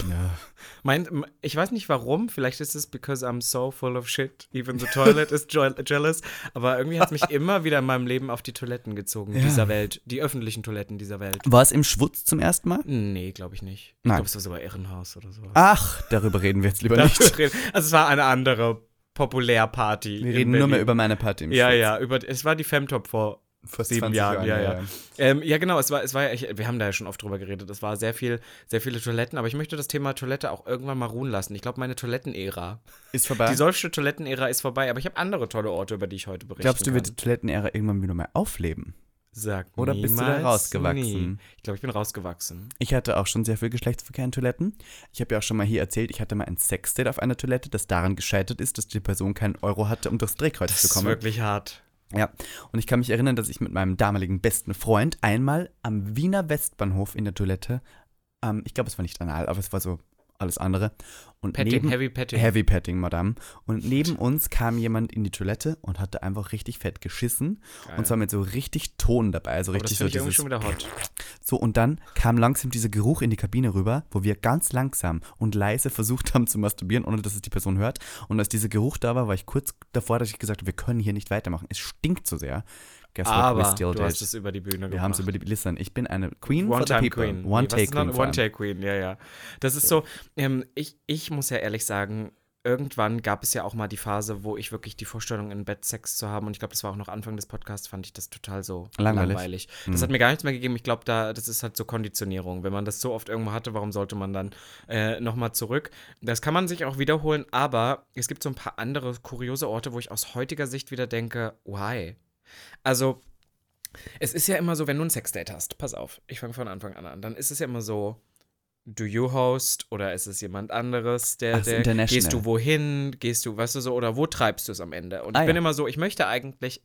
Ja. Mein, ich weiß nicht warum, vielleicht ist es because I'm so full of shit. Even the toilet is jealous. Aber irgendwie hat es mich immer wieder in meinem Leben auf die Toiletten gezogen, Ja. dieser Welt. Die öffentlichen Toiletten dieser Welt. War es im Schwutz zum ersten Mal? Nee, glaube ich nicht. Ich Nein. glaube, es war sogar Irrenhaus oder sowas. Ach, darüber reden wir jetzt lieber nicht. Also es war eine andere Populärparty. Wir reden nur mehr Berlin. über meine Party im Ja, Schwutz. ja, über, es war die Femtop vor Vor sieben 20 Jahren, ja, ja. ja. Ähm, ja, genau, es war, es war ja, ich, wir haben da ja schon oft drüber geredet, es war sehr viel, sehr viele Toiletten, aber ich möchte das Thema Toilette auch irgendwann mal ruhen lassen. Ich glaube, meine Toilettenära, Ist vorbei. die solche Toilettenära ist vorbei, aber ich habe andere tolle Orte, über die ich heute berichten Glaubst du, wird die Toilettenära irgendwann wieder mal aufleben? Sag Oder bist du da rausgewachsen? Nie. Ich glaube, ich bin rausgewachsen. Ich hatte auch schon sehr viel Geschlechtsverkehr in Toiletten. Ich habe ja auch schon mal hier erzählt, ich hatte mal ein Sexdate auf einer Toilette, das daran gescheitert ist, dass die Person keinen Euro hatte, um durchs Drehkreuz Das zu ist kommen. wirklich hart. Ja, und ich kann mich erinnern, dass ich mit meinem damaligen besten Freund einmal am Wiener Westbahnhof in der Toilette, ähm, ich glaube, es war nicht anal, aber es war so alles andere. Und Petting, neben, Heavy Petting. Heavy Petting, Madame. Und neben uns kam jemand in die Toilette und hatte einfach richtig fett geschissen. Geil. Und zwar mit so richtig Ton dabei, so Aber das richtig finde so ich irgendwie schon wieder hot. so, und dann kam langsam dieser Geruch in die Kabine rüber, wo wir ganz langsam und leise versucht haben zu masturbieren, ohne dass es die Person hört. Und als dieser Geruch da war, war ich kurz davor, dass ich gesagt habe, wir können hier nicht weitermachen. Es stinkt so sehr. Guess what? Aber We still du hast did. es über die Bühne Wir haben es gemacht. über die Listen. Ich bin eine Queen for the One-Time people. Queen. One-Take-Queen. vor allem. One-Take-Queen, ja, ja. Das ist so, ähm, ich, ich muss ja ehrlich sagen, irgendwann gab es ja auch mal die Phase, wo ich wirklich die Vorstellung, in Bett Sex zu haben, und ich glaube, das war auch noch Anfang des Podcasts, fand ich das total so Langweilig. langweilig. Das Mhm. hat mir gar nichts mehr gegeben. Ich glaube, da, das ist halt so Konditionierung. Wenn man das so oft irgendwo hatte, warum sollte man dann äh, nochmal zurück? Das kann man sich auch wiederholen, aber es gibt so ein paar andere kuriose Orte, wo ich aus heutiger Sicht wieder denke, why? Also, es ist ja immer so, wenn du ein Sexdate hast, pass auf, ich fange von Anfang an an, dann ist es ja immer so, do you host oder ist es jemand anderes, der, Ach, ist der international. gehst du wohin, gehst du, weißt du so, oder wo treibst du es am Ende? Und Ah, ich bin ja. immer so, ich möchte eigentlich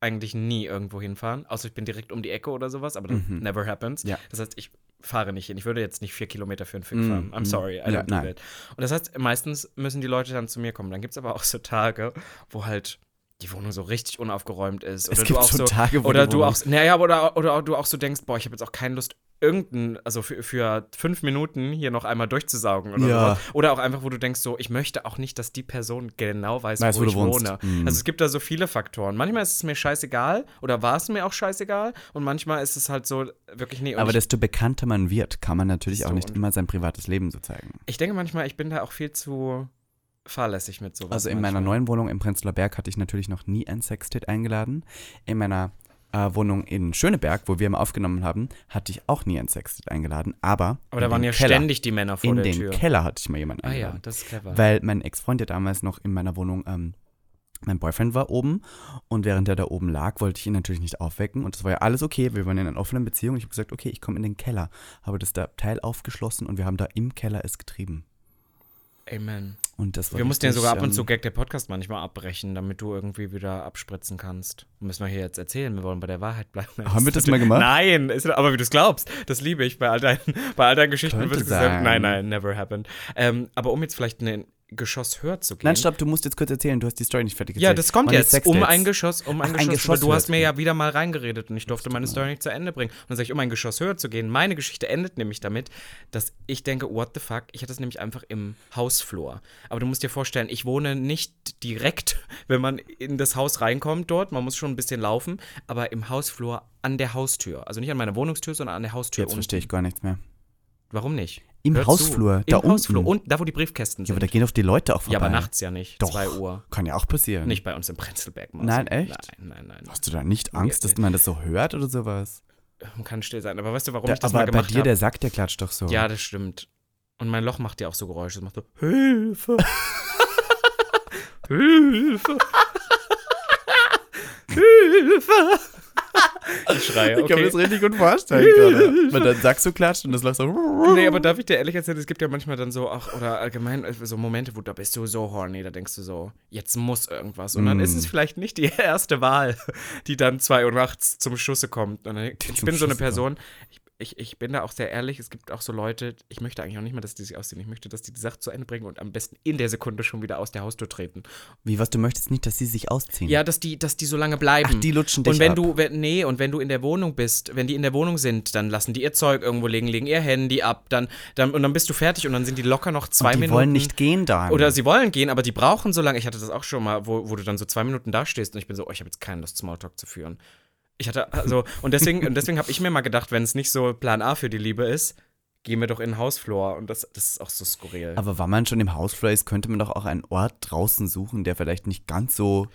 eigentlich nie irgendwo hinfahren, außer ich bin direkt um die Ecke oder sowas, aber das Mhm. never happens. Ja. Das heißt, ich fahre nicht hin. Ich würde jetzt nicht vier Kilometer für einen Fick Mhm. fahren. I'm sorry, I Ja, don't do that. Und das heißt, meistens müssen die Leute dann zu mir kommen. Dann gibt es aber auch so Tage, wo halt die Wohnung so richtig unaufgeräumt ist. Oder Es du gibt auch so so Tage, wo oder du auch, naja, oder, oder du auch so denkst, boah, ich habe jetzt auch keine Lust, irgendein, also für, für fünf Minuten hier noch einmal durchzusaugen oder Ja. Oder auch einfach, wo du denkst, so, ich möchte auch nicht, dass die Person genau weiß, Weiß, wo, wo du ich wohnst. wohne. Mhm. Also es gibt da so viele Faktoren. Manchmal ist es mir scheißegal oder war es mir auch scheißegal und manchmal ist es halt so wirklich nee. Aber desto bekannter man wird, kann man natürlich auch nicht immer sein privates Leben so zeigen. ich denke manchmal, ich bin da auch viel zu fahrlässig mit sowas. Also in meiner manchmal. neuen Wohnung im Prenzlauer Berg hatte ich natürlich noch nie ein Sextet eingeladen. In meiner äh, Wohnung in Schöneberg, wo wir immer aufgenommen haben, hatte ich auch nie ein Sextet eingeladen. Aber, Aber da in waren den ja Keller, ständig die Männer vor in der den Tür. Keller hatte ich mal jemanden ah ja, eingeladen. das ist clever. Weil mein Ex-Freund ja damals noch in meiner Wohnung, ähm, mein Boyfriend war oben und während er da oben lag, wollte ich ihn natürlich nicht aufwecken und das war ja alles okay. Wir waren in einer offenen Beziehung. Ich habe gesagt, okay, ich komme in den Keller. Habe das da Teil aufgeschlossen und wir haben da im Keller es getrieben. Amen. Und das war Wir mussten ja sogar ab und ähm, zu Gag der Podcast manchmal abbrechen, damit du irgendwie wieder abspritzen kannst. Müssen wir hier jetzt erzählen, wir wollen bei der Wahrheit bleiben. Haben wir das mal gemacht? Nein, ist, aber wie du es glaubst, das liebe ich bei all deinen, bei all deinen Geschichten. Wird gesagt, sein. nein, nein, never happened. Ähm, aber um jetzt vielleicht ein Geschoss höher zu gehen. Nein, stopp, du musst jetzt kurz erzählen, du hast die Story nicht fertig Ja, erzählt. das kommt jetzt. Um ein Geschoss, um ein Ach, ein Geschoss. Geschoss aber du hast mir ja wieder mal reingeredet und ich durfte meine Story nicht zu Ende bringen. Und dann sage ich, um ein Geschoss höher zu gehen. Meine Geschichte endet nämlich damit, dass ich denke, what the fuck, ich hatte es nämlich einfach im Hausflur. Aber du musst dir vorstellen, ich wohne nicht direkt, wenn man in das Haus reinkommt dort, man muss schon ein bisschen laufen, aber im Hausflur an der Haustür. Also nicht an meiner Wohnungstür, sondern an der Haustür. Jetzt unten. verstehe ich gar nichts mehr. Warum nicht? Im Hör Hausflur, zu. da Im Hausflur, unten. und da, wo die Briefkästen Ja, sind. aber da gehen doch die Leute auch vorbei. ja, aber nachts ja nicht. Doch. 2 Uhr. Kann ja auch passieren. Nicht bei uns im Prenzlberg. Nein, echt? Nein, nein, nein. Hast du da nicht Angst, Nee. dass man das so hört oder sowas? Man kann still sein. Aber weißt du, warum Da, ich das aber mal bei gemacht dir, der habe? Sack, der klatscht doch so. Ja, das stimmt. Und mein Loch macht ja auch so Geräusche. Es macht so Hilfe. Hilfe. Hilfe. Ich schreie, Ich kann mir okay. das richtig gut vorstellen gerade. Wenn dein Sack so klatscht und das Loch so. Nee, aber darf ich dir ehrlich erzählen, es gibt ja manchmal dann so, ach, oder allgemein äh, so Momente, wo da bist du so horny, da denkst du so, jetzt muss irgendwas. Und dann Mm. ist es vielleicht nicht die erste Wahl, die dann zwei Uhr nachts zum Schusse kommt. Und dann, ich zum bin so eine Person, ich, ich, ich bin da auch sehr ehrlich, es gibt auch so Leute, ich möchte eigentlich auch nicht mehr, dass die sich ausziehen. Ich möchte, dass die die Sache zu Ende bringen und am besten in der Sekunde schon wieder aus der Haustür treten. Wie, was, du möchtest nicht, dass sie sich ausziehen? Ja, dass die, dass die so lange bleiben. Ach, die lutschen dich Und wenn ab. du, wenn, nee, und wenn du in der Wohnung bist, wenn die in der Wohnung sind, dann lassen die ihr Zeug irgendwo legen, legen ihr Handy ab, dann, dann, und dann bist du fertig und dann sind die locker noch zwei und die Minuten. wollen nicht gehen da. Oder sie wollen gehen, aber die brauchen so lange. Ich hatte das auch schon mal, wo, wo du dann so zwei Minuten da stehst und ich bin so, oh, ich habe jetzt keine Lust, Smalltalk zu führen. Ich hatte, also, und deswegen, und deswegen habe ich mir mal gedacht, wenn es nicht so Plan A für die Liebe ist, gehen wir doch in den Hausflur. Und das, das ist auch so skurril. Aber wenn man schon im Hausflur ist, könnte man doch auch einen Ort draußen suchen, der vielleicht nicht ganz so.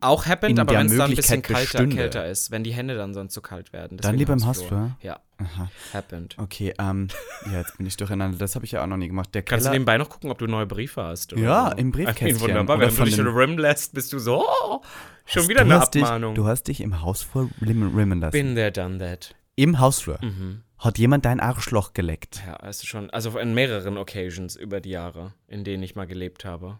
Auch happened, aber wenn es dann ein bisschen kalter, bestünde. kälter ist, wenn die Hände dann sonst zu kalt werden. Dann Deswegen lieber im Hausflur? Ja, Aha. happened. Okay, ähm, ja, jetzt bin ich durcheinander. Das habe ich ja auch noch nie gemacht. Der Kannst du nebenbei noch gucken, ob du neue Briefe hast? Oder Ja, im Briefkästchen. Mean, wunderbar. Wenn du dich rimmen lässt, bist du so, oh, schon wieder du eine hast dich, Abmahnung. Du hast dich im Hausflur rimmen, rimmen lassen. Been there, done that. Im Hausflur. Mhm. Hat jemand dein Arschloch geleckt? Ja, also schon, also in mehreren Occasions über die Jahre, in denen ich mal gelebt habe.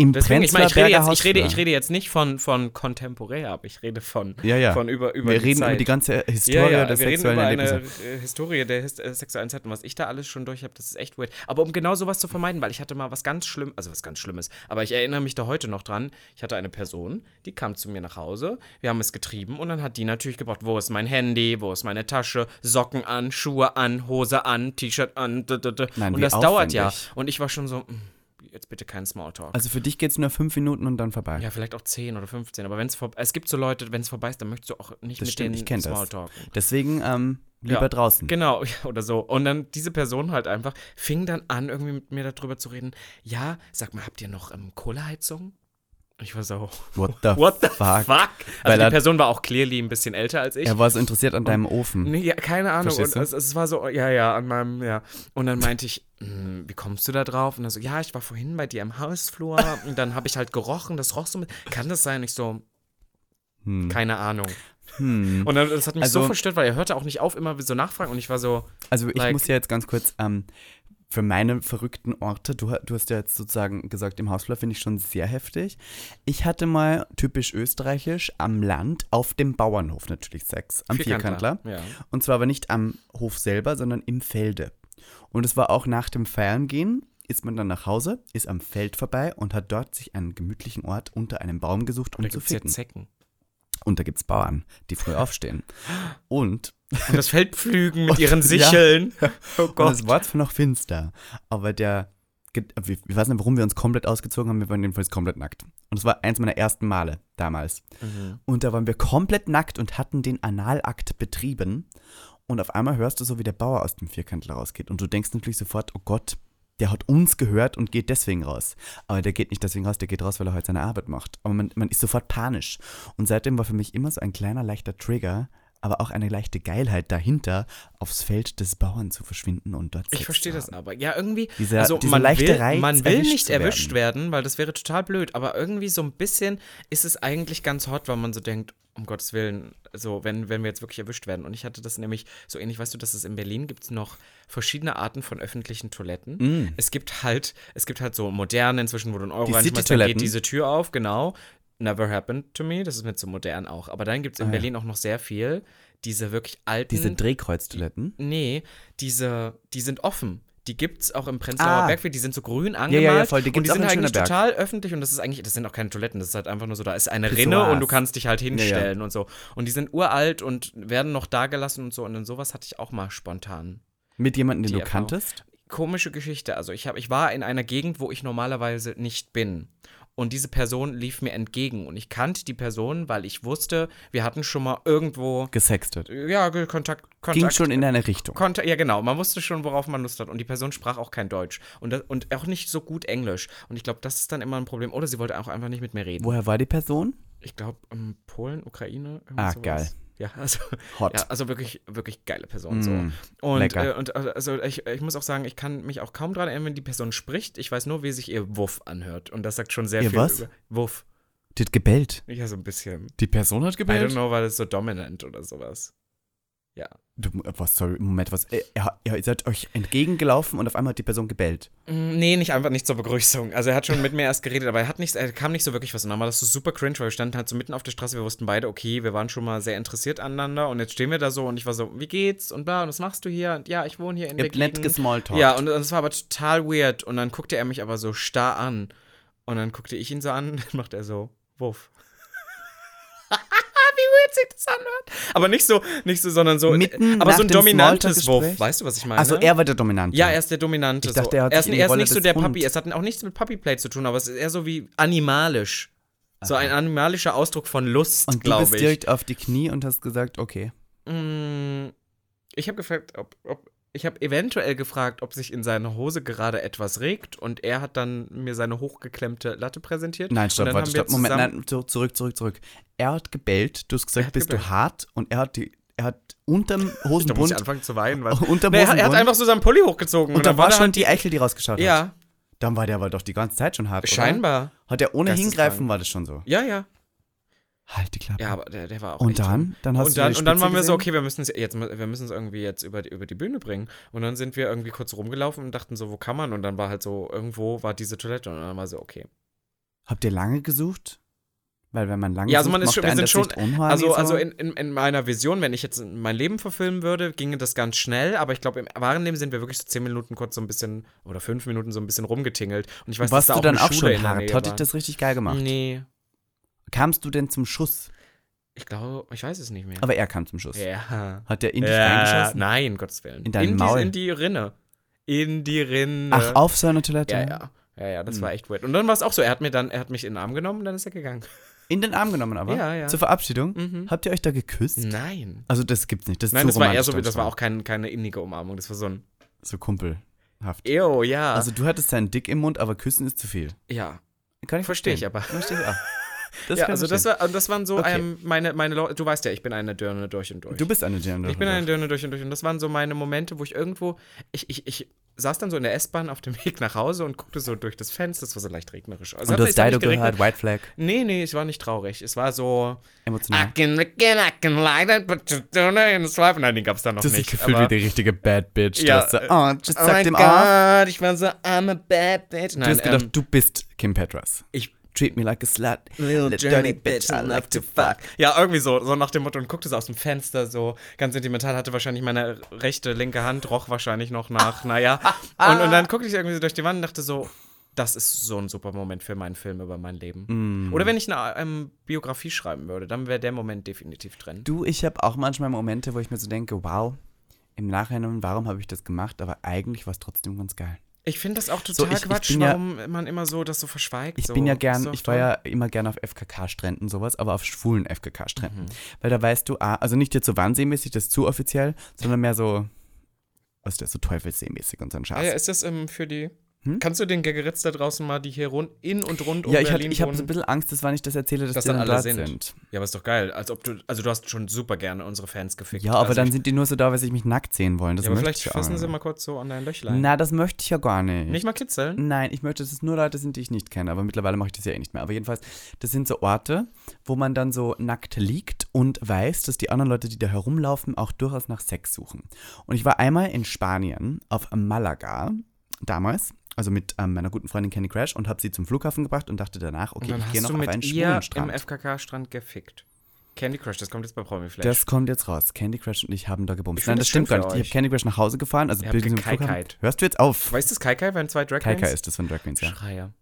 Im Deswegen, ich meine, ich rede jetzt, ich rede, ich rede jetzt nicht von, von kontemporär, aber ich rede von, Ja, ja. von über, über wir die reden Zeit. über die ganze Historie ja, ja, der wir reden sexuellen über eine Erlebnisse. äh, Historie der His äh, sexuellen Zeit und was ich da alles schon durch habe, das ist echt weird. Aber um genau sowas zu vermeiden, weil ich hatte mal was ganz Schlimmes, also was ganz Schlimmes, aber ich erinnere mich da heute noch dran, ich hatte eine Person, die kam zu mir nach Hause, wir haben es getrieben und dann hat die natürlich gebraucht, wo ist mein Handy, wo ist meine Tasche, Socken an, Schuhe an, Hose an, T-Shirt an, d -d -d. Nein, und das dauert ja. aufwendig. Und ich war schon so, "Mm, jetzt bitte kein Smalltalk. Also für dich geht es nur fünf Minuten und dann vorbei. ja, vielleicht auch 10 oder 15, aber wenn es vorbei es gibt so Leute, wenn es vorbei ist, dann möchtest du auch nicht Das mit stimmt, denen ich kenn das. Deswegen ähm, lieber Ja. draußen. Genau, oder so. Und dann diese Person halt einfach fing dann an, irgendwie mit mir darüber zu reden. Ja, sag mal, habt ihr noch ähm, Kohleheizung? Ich war so, What the, what the fuck? fuck? Weil Also die er- Person war auch clearly ein bisschen älter als ich. Er war so interessiert an deinem Ofen. Nee, ja, keine Ahnung. Verstehst Und du? es, es war so, ja, ja, an meinem, ja. Und dann meinte ich, "Hm, wie kommst du da drauf? Und er so, ja, ich war vorhin bei dir im Hausflur und dann habe ich halt gerochen, das roch so mit. Kann das sein? Ich so, Hm. keine Ahnung. Hm. Und dann, das hat mich Also- so verstört, weil er hörte auch nicht auf, immer so nachfragen und ich war so, Also ich Like- muss ja jetzt ganz kurz ähm, für meine verrückten Orte, du, du hast ja jetzt sozusagen gesagt, im Hausflur finde ich schon sehr heftig. Ich hatte mal typisch österreichisch am Land auf dem Bauernhof natürlich Sex, am Vierkantler. Ja. Und zwar aber nicht am Hof selber, sondern im Felde. Und es war auch nach dem Feiern gehen, ist man dann nach Hause, ist am Feld vorbei und hat dort sich einen gemütlichen Ort unter einem Baum gesucht, um Da zu es ja ficken. Zecken. Und da gibt es Bauern, die früh aufstehen. Und, Und das Feld pflügen mit ihren Sicheln. Oh und Gott. es war zwar noch finster, aber der, ich ich weiß nicht, warum wir uns komplett ausgezogen haben, wir waren jedenfalls komplett nackt. Und es war eins meiner ersten Male damals. Mhm. Und da waren wir komplett nackt und hatten den Analakt betrieben. Und auf einmal hörst du so, wie der Bauer aus dem Vierkantel rausgeht. Und du denkst natürlich sofort, oh Gott, der hat uns gehört und geht deswegen raus. Aber der geht nicht deswegen raus, der geht raus, weil er heute seine Arbeit macht. Aber man, man ist sofort panisch. Und seitdem war für mich immer so ein kleiner, leichter Trigger, aber auch eine leichte Geilheit dahinter, aufs Feld des Bauern zu verschwinden und dort Ich verstehe das aber. Ja, irgendwie. Dieser- also dieser man leichte will, Reiz, man will erwischt nicht erwischt werden. weil das wäre total blöd. Aber irgendwie so ein bisschen ist es eigentlich ganz hot, weil man so denkt, um Gottes Willen, so, wenn, wenn wir jetzt wirklich erwischt werden. Und ich hatte das nämlich so ähnlich, weißt du, dass es in Berlin gibt es noch verschiedene Arten von öffentlichen Toiletten. Mm. Es gibt halt, es gibt halt so moderne inzwischen, wo du einen Euro Die reinschmeißt, dann geht diese Tür auf, genau. Never happened to me, das ist mit so modern auch. Aber dann gibt es in Ah, ja. Berlin auch noch sehr viel, diese wirklich alten. Diese Drehkreuztoiletten. Nee, diese, die sind offen. Die gibt's auch im Prenzlauer Ah. Bergviertel, die sind so grün ja, angemalt. ja, voll, die und die sind in eigentlich total öffentlich und das ist eigentlich, das sind auch keine Toiletten, das ist halt einfach nur so, da ist eine. Rinne und du kannst dich halt ja. hinstellen und so. Und die sind uralt und werden noch da gelassen und so und dann sowas hatte ich auch mal spontan. Mit jemandem, den du Erfahrung. kanntest? Komische Geschichte, also ich, hab, ich war in einer Gegend, wo ich normalerweise nicht bin. Und diese Person lief mir entgegen und ich kannte die Person, weil ich wusste, wir hatten schon mal irgendwo, Gesextet. ja, Kontakt, Kontakt Ging schon in deine Richtung. Konnte, ja, genau. Man wusste schon, worauf man Lust hat. Und die Person sprach auch kein Deutsch. Und, das, und auch nicht so gut Englisch. Und ich glaube, das ist dann immer ein Problem. Oder sie wollte auch einfach nicht mit mir reden. Woher war die Person? Ich glaube, ähm, Polen, Ukraine. Ah, sowas. geil. Ja, also, Hot. ja, also wirklich, wirklich geile Person. So. Mm, Und, lecker. äh, und äh, also ich, ich muss auch sagen, ich kann mich auch kaum daran erinnern, wenn die Person spricht. Ich weiß nur, wie sich ihr Wuff anhört. Und das sagt schon sehr Ihr viel was? über Wuff. Die hat gebellt. Ja, so ein bisschen. Die Person hat I don't know, war das so dominant oder sowas. Ja. Du, was, sorry, Moment, was? Äh, Er, er, ihr seid euch entgegengelaufen und auf einmal hat die Person gebellt. Mm, Nee, nicht einfach nicht zur Begrüßung. Also er hat schon mit mir erst geredet, aber er hat nichts, er kam nicht so wirklich was. Und dann war das so super cringe, weil wir standen halt so mitten auf der Straße, wir wussten beide, okay, wir waren schon mal sehr interessiert aneinander und jetzt stehen wir da so und ich war so, wie geht's und bla, und was machst du hier? Und ja, ich wohne hier in Ihr der nett gesmalltalkt. Ja, und das war aber total weird. Und dann guckte er mich aber so starr an. Und dann guckte ich ihn so an, dann macht er so, Wuff. Wie sich das anhört. Aber nicht so, nicht so, sondern so, Mitten aber nach so ein dominantes? Wuff. Weißt du, was ich meine? Also er war der Dominante. Ja, er ist der Dominante. Ich dachte, er hat er ist, er ist nicht so der Puppy. Es hat auch nichts mit Puppyplay zu tun, aber es ist eher so wie animalisch. So ein animalischer Ausdruck von Lust, Und du glaube bist ich. direkt auf die Knie und hast gesagt, okay. Mm, Ich habe gefragt, ob, ob ich habe eventuell gefragt, ob sich in seiner Hose gerade etwas regt und er hat dann mir seine hochgeklemmte Latte präsentiert. Nein, stopp, warte, stopp. Moment, nein, zu- zurück, zurück, zurück. Er hat gebellt, du hast gesagt, bist gebellt. du hart und er hat die, er hat unterm Da muss ich Hosenbund, anfangen zu weinen, weil unterm nee, er, er hat Hosenbund einfach so seinen Pulli hochgezogen und da dann war schon halt- die Eichel, die rausgeschaut hat. ja, Dann war der aber doch die ganze Zeit schon hart, oder? scheinbar. Hat er ohne hingreifen, war das schon so. Ja, ja. Halt die Klappe. Ja, aber der, der war auch und dann? Dann hast und du dann, und dann waren wir so, okay, wir müssen es jetzt, wir müssen es irgendwie jetzt über die, über die Bühne bringen. Und dann sind wir irgendwie kurz rumgelaufen und dachten so, wo kann man? Und dann war halt so, irgendwo war diese Toilette und dann war so, okay. Habt ihr lange gesucht? Weil wenn man lange Ja, also sucht, man ist macht schon- wir sind schon- Also, so. also in, in, in meiner Vision, wenn ich jetzt mein Leben verfilmen würde, ginge das ganz schnell. Aber ich glaube, im wahren Leben sind wir wirklich so zehn Minuten kurz so ein bisschen oder fünf Minuten so ein bisschen rumgetingelt. Und ich weiß, Warst dass du da auch dann auch schon hart? Nähe Hat dich war. das richtig geil gemacht? Nee, Kamst du denn zum Schuss? ich glaube, ich weiß es nicht mehr. Aber er kam zum Schuss. ja. Hat der in dich ja, reingeschossen? Nein, Gottes Willen. In dein in Maul? Die, in die Rinne. In die Rinne. Ach, auf seiner Toilette? Ja, ja. Ja, ja, das Hm. war echt weird. Und dann war es auch so, er hat mir dann, er hat mich in den Arm genommen und dann ist er gegangen. In den Arm genommen aber? Ja, ja. Zur Verabschiedung? Mhm. Habt ihr euch da geküsst? Nein. Also das gibt's nicht. Das ist Nein, das war eher so, das war auch kein, keine innige Umarmung, das war so ein so kumpelhaft. Ew, ja. Also du hattest seinen Dick im Mund, aber küssen ist zu viel. ja, Kann ich verstehe ich verstehen. aber. Verstehe ich auch. Das ja, ich also das, war, das waren so Okay. ähm, meine, meine Leute, du weißt ja, ich bin eine Dirne durch und durch. Du bist eine Gender. ich bin eine Dirne durch und durch und das waren so meine Momente, wo ich irgendwo, ich, ich, ich saß dann so in der S-Bahn auf dem Weg nach Hause und guckte so durch das Fenster, das war so leicht regnerisch. Also Und du hast Dido nicht gehört, White Flag. Nee, nee, es war nicht traurig. Es war so, I Emotional. can again, I can light it, but you don't know in the Nein, den gab's da noch Du hast dich nicht. gefühlt wie die richtige Bad Bitch. Ja, du hast so, äh, oh, just Oh suck mein them off. Ich war so, I'm a bad bitch. Du Nein, hast gedacht, ähm, du bist Kim Petras. ich Treat me like a slut. Little dirty bitch, I like to fuck. Ja, irgendwie so, so nach dem Motto und guckte so aus dem Fenster, so ganz sentimental, hatte wahrscheinlich meine rechte, linke Hand, roch wahrscheinlich noch nach, naja. Und, und dann guckte ich irgendwie so durch die Wand und dachte so, das ist so ein super Moment für meinen Film über mein Leben. Mm. Oder wenn ich eine ähm, Biografie schreiben würde, dann wäre der Moment definitiv drin. Du, ich habe auch manchmal Momente, wo ich mir so denke, wow, im Nachhinein, warum habe ich das gemacht? Aber eigentlich war es trotzdem ganz geil. Ich finde das auch So, total ich- ich Quatsch, ja- warum man immer so das so verschweigt. Ich so. bin ja gern, doch ich war ja immer gern auf FKK-Stränden sowas, aber auf schwulen FKK-Stränden. Mhm. Weil da weißt du, ah, also nicht jetzt so Wannsee-mäßig, das ist zu offiziell, sondern mehr so, was ist das, so Teufelsee-mäßig und so ein Scheiß. Ah, ja, ist das ähm, für die. Hm? Kannst du den Gaggeritz da draußen mal, die hier rund, in und rund um Ja, ich, Berlin ich habe so ein bisschen Angst, dass wenn ich das erzähle, dass, Dass die dann dann alle sind. sind. Ja, aber ist doch geil. Als ob du, also du hast schon super gerne unsere Fans gefickt. Ja, aber also dann sind die nur so da, weil sie mich nackt sehen wollen. Das ja, aber vielleicht fassen sie mal kurz so an dein Löchlein. Na, das möchte ich ja gar nicht. Nicht mal kitzeln? Nein, ich möchte, dass es nur Leute sind, die ich nicht kenne. Aber mittlerweile mache ich das ja eh nicht mehr. Aber jedenfalls, das sind so Orte, wo man dann so nackt liegt und weiß, dass die anderen Leute, die da herumlaufen, auch durchaus nach Sex suchen. Und ich war einmal in Spanien auf Malaga damals. Also mit ähm, meiner guten Freundin Candy Crash und habe sie zum Flughafen gebracht und dachte danach, okay, ich gehe noch auf einen schwulen im Strand. FKK-Strand gefickt. Candy Crush, das kommt jetzt bei Promi Flash. Das kommt jetzt raus. Candy Crush und ich haben da gebumst. Nein, das stimmt gar nicht. Ich habe. Candy Crush nach Hause gefahren. Also bilden Sie im. Hörst du jetzt auf? weißt du, das Kaikai waren zwei Drag Queens? ist das von Drag Queens, ja. Schreier.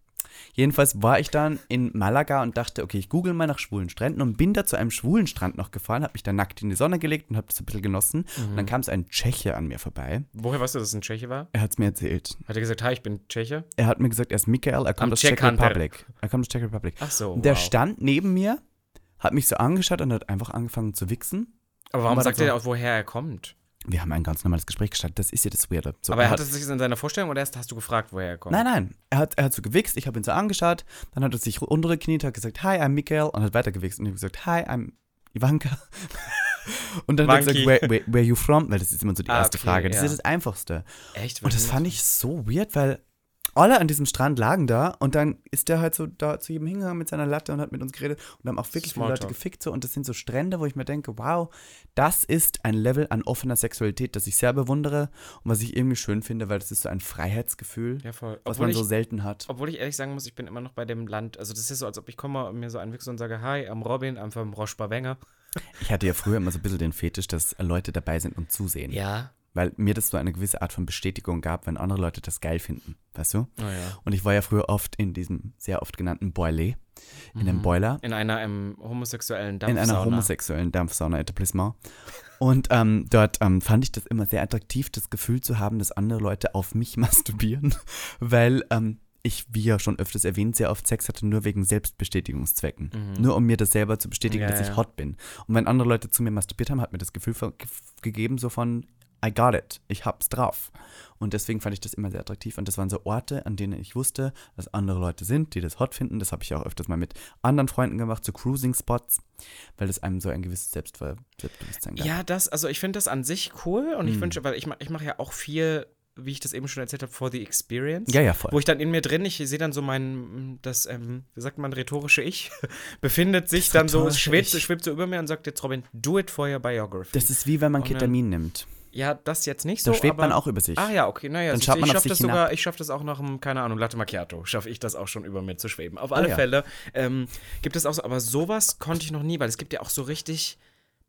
Jedenfalls war ich dann in Malaga und dachte, okay, ich google mal nach schwulen Stränden und bin da zu einem schwulen Strand noch gefahren, habe mich da nackt in die Sonne gelegt und habe das ein bisschen genossen. Und Mhm. dann kam so ein Tscheche an mir vorbei. Woher weißt du, dass es ein Tscheche war? Er hat es mir erzählt. Hat er gesagt, hi, ich bin Tscheche? Er hat mir gesagt, er ist Michael, er kommt aus Czech. Republic. Er kommt aus Czech Republic. Ach so, Und der wow. stand neben mir, hat mich so angeschaut und hat einfach angefangen zu wichsen. Aber warum sagt so- er auch, woher er kommt? Wir haben ein ganz normales Gespräch gestartet. Das ist ja das Weirde. So, Aber er hat- hatte sich in seiner Vorstellung oder erst hast du gefragt, woher er kommt? Nein, nein. Er hat, er hat so gewichst, ich habe ihn so angeschaut, dann hat er sich untergekniet, hat gesagt, hi, I'm Michael und hat weiter gewichst und ich habe gesagt, hi, I'm Ivanka. und dann hat er gesagt, where, where, where you from? Weil das ist immer so die Ah, erste okay, Frage. Das ja. ist das Einfachste. Echt? Und das fand ich so weird, weil alle an diesem Strand lagen da und dann ist der halt so da zu jedem hingegangen mit seiner Latte und hat mit uns geredet und haben auch wirklich viele Leute gefickt so und das sind so Strände, wo ich mir denke, wow, das ist ein Level an offener Sexualität, das ich sehr bewundere und was ich irgendwie schön finde, weil das ist so ein Freiheitsgefühl, Ja, was man ich, so selten hat. obwohl ich ehrlich sagen muss, ich bin immer noch bei dem Land. Also, das ist so, als ob ich komme und mir so einwichse und sage, hi, am Robin, am vom Roche Bawenger. Ich hatte ja früher immer so ein bisschen den Fetisch, dass Leute dabei sind und zusehen. Ja. Weil mir das so eine gewisse Art von Bestätigung gab, wenn andere Leute das geil finden. Weißt du? Oh ja. Und ich war ja früher oft in diesem sehr oft genannten Boiler, in einem Mhm. Boiler, In einer ähm, homosexuellen in Dampfsauna. einer homosexuellen Dampfsauna-Etablissement. Und ähm, dort ähm, fand ich das immer sehr attraktiv, das Gefühl zu haben, dass andere Leute auf mich masturbieren, weil ähm, ich, wie ja schon öfters erwähnt, sehr oft Sex hatte, nur wegen Selbstbestätigungszwecken. Mhm. Nur um mir das selber zu bestätigen, Ja, dass ich ja. hot bin. Und wenn andere Leute zu mir masturbiert haben, hat mir das Gefühl gegeben, so von, I got it, ich hab's drauf. Und deswegen fand ich das immer sehr attraktiv. Und das waren so Orte, an denen ich wusste, dass andere Leute sind, die das hot finden. Das habe ich auch öfters mal mit anderen Freunden gemacht, so Cruising-Spots, weil das einem so ein gewisses Selbstver Selbstbewusstsein gab. Ja, das, also ich finde das an sich cool und ich Mhm. wünsche, weil ich, ich mache ja auch viel, wie ich das eben schon erzählt habe, for the experience. ja, ja, voll. Wo ich dann in mir drin, ich sehe dann so mein, das, ähm, wie sagt man, rhetorische Ich, befindet sich dann so, schwebt, schwebt so über mir und sagt jetzt, Robin, do it for your biography. Das ist wie wenn man Und Ketamin nimmt. Ja, das jetzt nicht so, Da schwebt aber, man auch über sich. Ah ja, okay, naja, Dann schaut du, man ich schaffe das hinab. sogar, ich schaffe das auch nach einem, keine Ahnung, Latte Macchiato, schaffe ich das auch schon über mir zu schweben. Auf alle ja. Fälle ähm, gibt es auch so, aber sowas konnte ich noch nie, weil es gibt ja auch so richtig,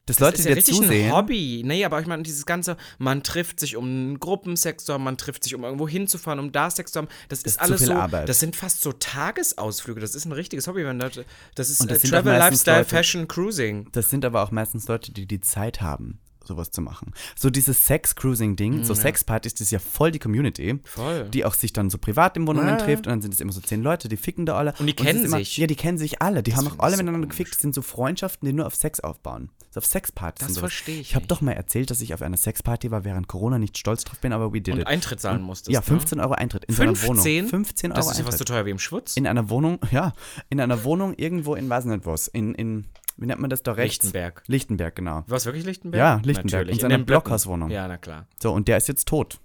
Dass das Leute ist ja richtig zusehen. ein Hobby. Nee, aber ich meine, dieses ganze, man trifft sich, um einen Gruppensex zu haben, man trifft sich, um irgendwo hinzufahren, um da Sex zu haben. Das, ist ist zu alles viel so, Arbeit. das sind fast so Tagesausflüge. Das ist ein richtiges Hobby. Wenn das, das ist das äh, Travel, Lifestyle, Leute- Fashion, Cruising. Das sind aber auch meistens Leute, die die Zeit haben, sowas zu machen. So dieses Sex-Cruising-Ding, so Mm, ja. Sexpartys, das ist ja voll die Community, Voll. die auch sich dann so privat im Wohnungen Ja. trifft und dann sind es immer so zehn Leute, die ficken da alle. Und die ist kennen immer, sich. Ja, die kennen sich alle. Die haben auch alle so miteinander komisch. gefickt. Das sind so Freundschaften, die nur auf Sex aufbauen. So auf Sexpartys. Das und verstehe ich Ich habe doch mal erzählt, dass ich auf einer Sexparty war während Corona, nicht stolz drauf bin, aber we did Und it. Eintritt zahlen musstest. ja, ne? 15 Euro Eintritt in so einer 15? Wohnung. 15 Euro Das ist ja fast so teuer wie im Schwutz. in einer Wohnung, ja, in einer Wohnung irgendwo in, weiß nicht was, in, in wie nennt man das da rechts? Lichtenberg. Lichtenberg, genau. War es wirklich Lichtenberg? Ja, Lichtenberg, Natürlich. in seiner. Blockhauswohnung. Ja, na klar. So, und der ist jetzt tot,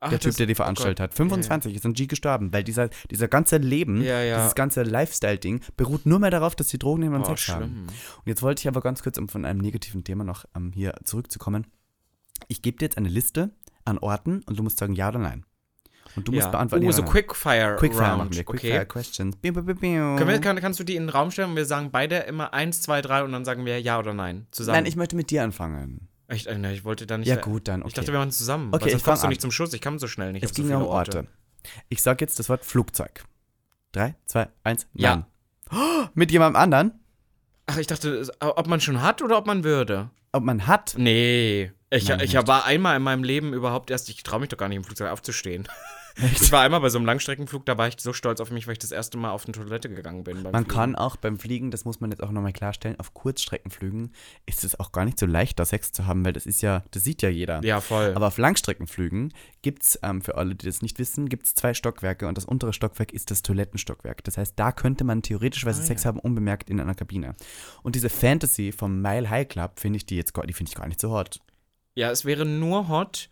Ach, der Typ, das- der die oh veranstaltet Gott. hat. 25 ist an G gestorben, weil dieser, dieser ganze Leben, Ja, ja. dieses ganze Lifestyle-Ding beruht nur mehr darauf, dass die Drogen nehmen und Oh, Sex haben. schlimm. Und jetzt wollte ich aber ganz kurz, um von einem negativen Thema noch ähm, hier zurückzukommen. Ich gebe dir jetzt eine Liste an Orten und du musst sagen ja oder nein. Und du musst ja. beantworten. Oh, ja so nein. Quickfire Quickfire Round. machen wir. Quickfire okay. Questions. Biu, biu, biu. Können wir, kann, kannst du die in den Raum stellen und wir sagen beide immer eins, zwei, drei und dann sagen wir ja oder nein zusammen? Nein, ich möchte mit dir anfangen. ich, äh, ne, ich wollte da nicht. Ja gut, dann okay. Ich dachte, wir machen zusammen. Okay, weil sonst ich kommst du nicht zum Schuss. Ich kann so schnell nicht. es so ging viele um Orte. Ich sag jetzt das Wort Flugzeug. Drei, zwei, eins, Ja. nein. Oh, mit jemandem anderen? Ach, ich dachte, ob man schon hat oder ob man würde. Ob man hat? Nee. Ich, Nein, ich war einmal in meinem Leben überhaupt erst, ich traue mich doch gar nicht im Flugzeug aufzustehen. Ich war einmal bei so einem Langstreckenflug, da war ich so stolz auf mich, weil ich das erste Mal auf eine Toilette gegangen bin. beim Man Fliegen. kann auch beim Fliegen, das muss man jetzt auch nochmal klarstellen, auf Kurzstreckenflügen ist es auch gar nicht so leicht, da Sex zu haben, weil das ist ja, das sieht ja jeder. Ja, voll. Aber auf Langstreckenflügen gibt es, ähm, für alle, die das nicht wissen, gibt es zwei Stockwerke und das untere Stockwerk ist das Toilettenstockwerk. Das heißt, da könnte man theoretischweise Ah, Sex ja. haben, unbemerkt in einer Kabine. Und diese Fantasy vom Mile High Club finde ich die jetzt gar, die finde ich gar nicht so hot. Ja, es wäre nur hot,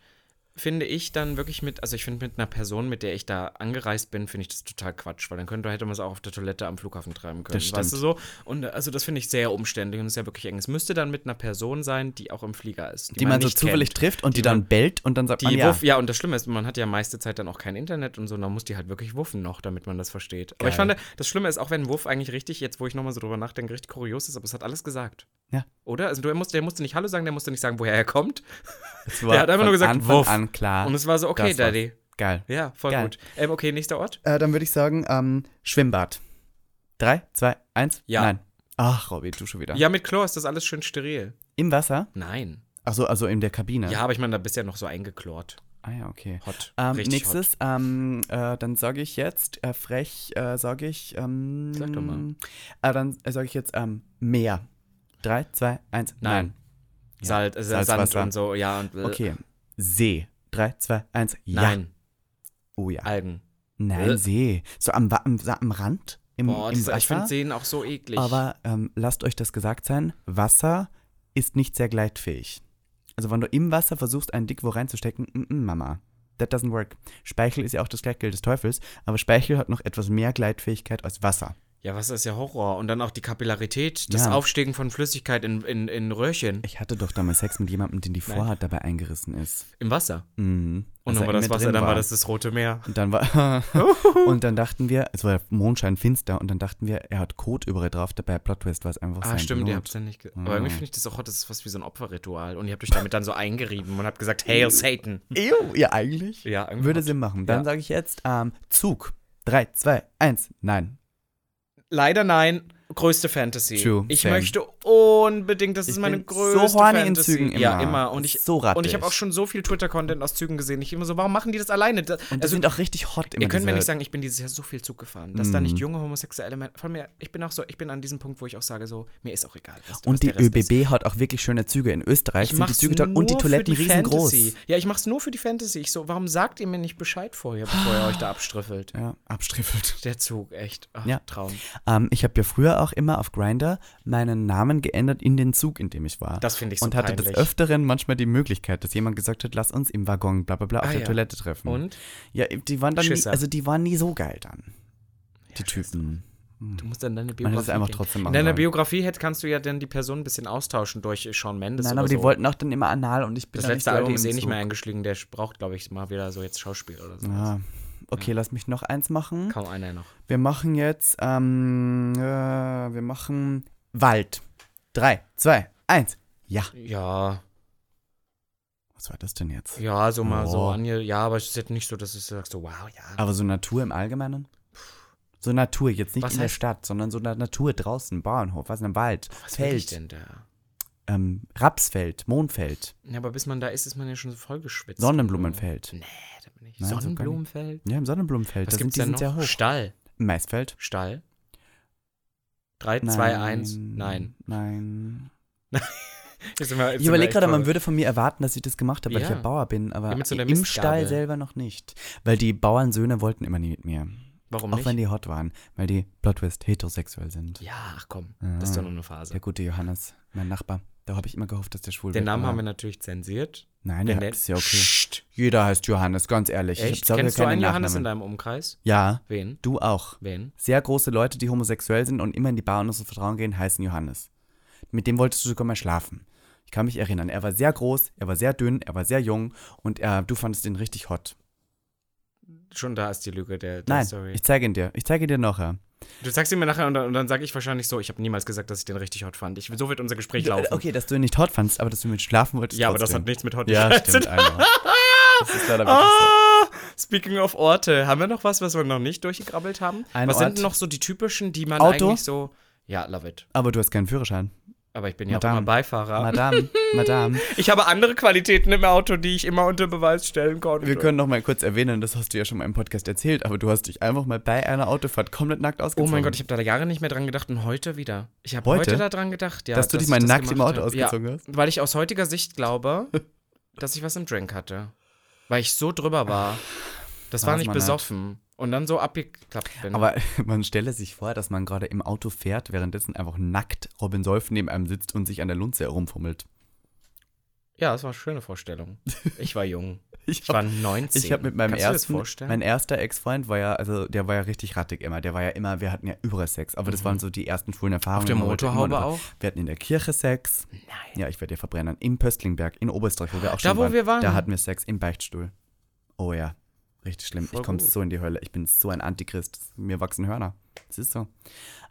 finde ich dann wirklich mit, also ich finde mit einer Person, mit der ich da angereist bin, finde ich das total Quatsch, weil dann könnte, hätte man es auch auf der Toilette am Flughafen treiben können. Das stimmt. Weißt du so? Und also das finde ich sehr umständlich und ist ja wirklich eng. Es müsste dann mit einer Person sein, die auch im Flieger ist. Die, man so nicht zufällig kennt. trifft und die, Die dann man- bellt und dann sagt Die man ja. Wuff, ja, und das Schlimme ist, man hat ja meiste Zeit dann auch kein Internet und so, und dann muss die halt wirklich wuffen noch, damit man das versteht. Aber ich Geil. fand, das Schlimme ist, auch wenn Wuff eigentlich richtig, jetzt wo ich nochmal so drüber nachdenke, richtig kurios ist, aber es hat alles gesagt. Ja. Oder? Also der musste, der musste nicht Hallo sagen, der musste nicht sagen, woher er kommt. Der hat einfach nur gesagt, Anfang Wuff. an klar. Und es war so, okay, war's. Daddy. Geil. Ja, voll Geil. gut. Ähm, okay, nächster Ort? Äh, dann würde ich sagen, ähm, Schwimmbad. Drei, zwei, eins, Ja. nein. Ach, Robby, du schon wieder. Ja, mit Chlor ist das alles schön steril. Im Wasser? Nein. Achso, also in der Kabine. Ja, aber ich meine, da bist ja noch so eingeklort. Ah ja, okay. Hot. Ähm, Richtig hot. nächstes, ähm, äh, dann sage ich jetzt, äh, frech, äh, sage ich, ähm, Sag doch mal. Äh, dann äh, sage ich jetzt, ähm, Meer. Drei, zwei, eins, Nein. nein. Ja. Salt, äh, Sand Salzwasser. und so, ja. Und, äh, Okay. See. Drei, zwei, eins, ja. Nein. Oh ja. Algen. Nein, Äh. See. So am, am, am Rand? Im, Boah, im das, Wasser? ich finde Seen auch so eklig. Aber ähm, lasst euch das gesagt sein, Wasser ist nicht sehr gleitfähig. Also wenn du im Wasser versuchst, einen Dick wo reinzustecken, mm -mm, Mama, that doesn't work. Speichel ist ja auch das Gleitgel des Teufels, aber Speichel hat noch etwas mehr Gleitfähigkeit als Wasser. Ja, Wasser ist ja Horror. Und dann auch die Kapillarität, das Ja. Aufsteigen von Flüssigkeit in, in, in Röhrchen. Ich hatte doch damals Sex mit jemandem, den die. Vorhaut dabei eingerissen ist. Im Wasser. Mhm. Und dann war das Wasser, dann war das das Rote Meer. Und dann war und dann dachten wir, es war Mondschein finster und dann dachten wir, er hat Kot überall drauf, dabei Plot Twist war es einfach Ah, sein stimmt, ihr Blut. habt es dann nicht. Ge Ah. Aber irgendwie finde ich das auch hot, das ist fast wie so ein Opferritual. Und ihr habt euch damit dann so eingerieben und habt gesagt, Hail Satan. Ew, ja eigentlich. Ja, irgendwie Würde hot. Sinn machen. Dann Ja. sage ich jetzt ähm, Zug. Drei, zwei, eins, nein. Leider nein. Größte Fantasy. True, ich same. möchte unbedingt, das ist Ich meine bin größte so horny in Fantasy. Zügen immer. Ja, immer. Und ich, So und ich habe auch schon so viel Twitter-Content aus Zügen gesehen. Ich immer so, warum machen die das alleine? Das, Und die also, sind auch richtig hot immer Ihr könnt mir nicht sagen, ich bin dieses Jahr so viel Zug gefahren, dass da nicht junge homosexuelle Männer. Von mir, ich bin auch so, ich bin an diesem Punkt, wo ich auch sage, so, mir ist auch egal. Und die Rest ist. ÖBB hat auch wirklich schöne Züge. In Österreich Ich sind die Züge dort und die Toiletten die riesengroß. Fantasy. Ja, ich mach's nur für die Fantasy. Ich so, warum sagt ihr mir nicht Bescheid vorher, bevor ihr euch da abstriffelt? Ja, abstriffelt. Der Zug, echt. Ach, Ja. Traum. Ähm, ich habe ja früher auch immer auf Grinder meinen Namen geändert in den Zug, in dem ich war. Das finde ich so und hatte peinlich. des Öfteren manchmal die Möglichkeit, dass jemand gesagt hat, lass uns im Waggon bla bla bla auf Ah, der ja. Toilette treffen. Und? Ja, die waren dann nie, also die waren nie so geil dann. Die Ja, Typen. Du musst dann deine Man Biografie. hätte es einfach gehen. trotzdem In machen deiner sollen. Biografie hätt, kannst du ja dann die Person ein bisschen austauschen durch Sean Mendes Nein, aber die so. wollten auch dann immer anal und ich bin Das da letzte nicht Album ist eh nicht mehr eingeschlagen. Der braucht, glaube ich, mal wieder so jetzt Schauspiel oder so. Ja. Okay, lass mich noch eins machen. Kaum einer noch. Wir machen jetzt, ähm, äh, wir machen Wald. Drei, zwei, eins. Ja. Ja, Was war das denn jetzt? ja, so mal so Oh. ange. Ja, aber es ist jetzt nicht so, dass du sagst, so, wow, ja. Aber so Natur im Allgemeinen? So Natur, jetzt nicht Was in der Stadt, sondern so eine Natur draußen, Bauernhof, was in einem Wald, Was ich Feld, denn da? Ähm, Rapsfeld, Mondfeld, Ja, aber bis man da ist, ist man ja schon so voll geschwitzt. Sonnenblumenfeld. Nee, da bin ich. Nein, so. Sonnenblumenfeld? Ja, im Sonnenblumenfeld, Was da sind gibt's die denn sind sehr hoch. Stall. Maisfeld? Stall. 3, 2, 1. Nein. Nein. Sind Ich sind überlege gerade, man würde von mir erwarten, dass ich das gemacht habe, weil ich Ja. Bauer bin, aber Ja, so im. Stall selber noch nicht. Weil die Bauernsöhne wollten immer nie mit mir. Warum Auch nicht? wenn die hot waren, weil die Plot Twist heterosexuell sind. ja, ach komm. Ja. Das ist doch nur eine Phase. Der gute Johannes, mein Nachbar. Da habe ich immer gehofft, dass der schwul Den wird. Namen haben wir natürlich zensiert. Nein, ja, ist ja okay. Psst. Jeder heißt Johannes, ganz ehrlich. Ich Echt? hab Kennst du einen Johannes in deinem Umkreis? Ja, Wen? du auch. Wen? Sehr große Leute, die homosexuell sind und immer in die Bar und uns Vertrauen gehen, heißen Johannes. Mit dem wolltest du sogar mal schlafen. Ich kann mich erinnern. Er war sehr groß, er war sehr dünn, er war sehr jung und er, du fandest ihn richtig hot. Schon da ist die Lüge der, der Nein, Story. ich zeige ihn dir. Ich zeige ihn dir nachher. Du sagst ihn mir nachher und dann, dann sage ich wahrscheinlich so, ich habe niemals gesagt, dass ich den richtig hot fand. Ich, so wird unser Gespräch laufen. Okay, dass du ihn nicht hot fandst, aber dass du mit schlafen wolltest. ja, aber das trotzdem. hat nichts mit hot Ja, zu tun. stimmt, einmal. Das ist leider wirklich so. Ah, Speaking of Orte, haben wir noch was, was wir noch nicht durchgekrabbelt haben? Ein was Ort. sind denn noch so die typischen, die man Auto? eigentlich so. Ja, love it. Aber du hast keinen Führerschein. Aber ich bin ja auch Madame. immer Beifahrer. Madame, Madame. Ich habe andere Qualitäten im Auto, die ich immer unter Beweis stellen konnte. Wir können noch mal kurz erwähnen, das hast du ja schon mal im Podcast erzählt, aber du hast dich einfach mal bei einer Autofahrt komplett nackt Oh ausgezogen. mein Gott, ich habe da Jahre nicht mehr dran gedacht und heute wieder. Ich habe Heute? heute da dran gedacht, ja. Dass du dich ich mal nackt im Auto ausgezogen ja, hast? Weil ich aus heutiger Sicht glaube, dass ich was im Drink hatte. Weil ich so drüber war. Das war War's nicht mal nicht. Und dann so abgeklappt bin. Aber man stelle sich vor, dass man gerade im Auto fährt, währenddessen einfach nackt Robin Solf neben einem sitzt und sich an der Lunze herumfummelt. ja, das war eine schöne Vorstellung. Ich war jung. Ich Ich war 19. Ich habe mit meinem Kannst ersten, mein erster Ex-Freund war ja, also der war ja richtig rattig immer. Der war ja immer, wir hatten ja überall Sex, aber das waren so die ersten schwulen Erfahrungen. Mhm. Auf der Motorhaube auch? Wir hatten in der Kirche Sex. Nein. Ja, ich werde dir verbrennen. Im Pöstlingberg, in Oberösterreich, wo wir auch Da, schon wo waren. wir waren? Da hatten wir Sex im Beichtstuhl. Oh ja, richtig schlimm. Voll ich komme so in die Hölle. Ich bin so ein Antichrist. Mir wachsen Hörner. Das ist so.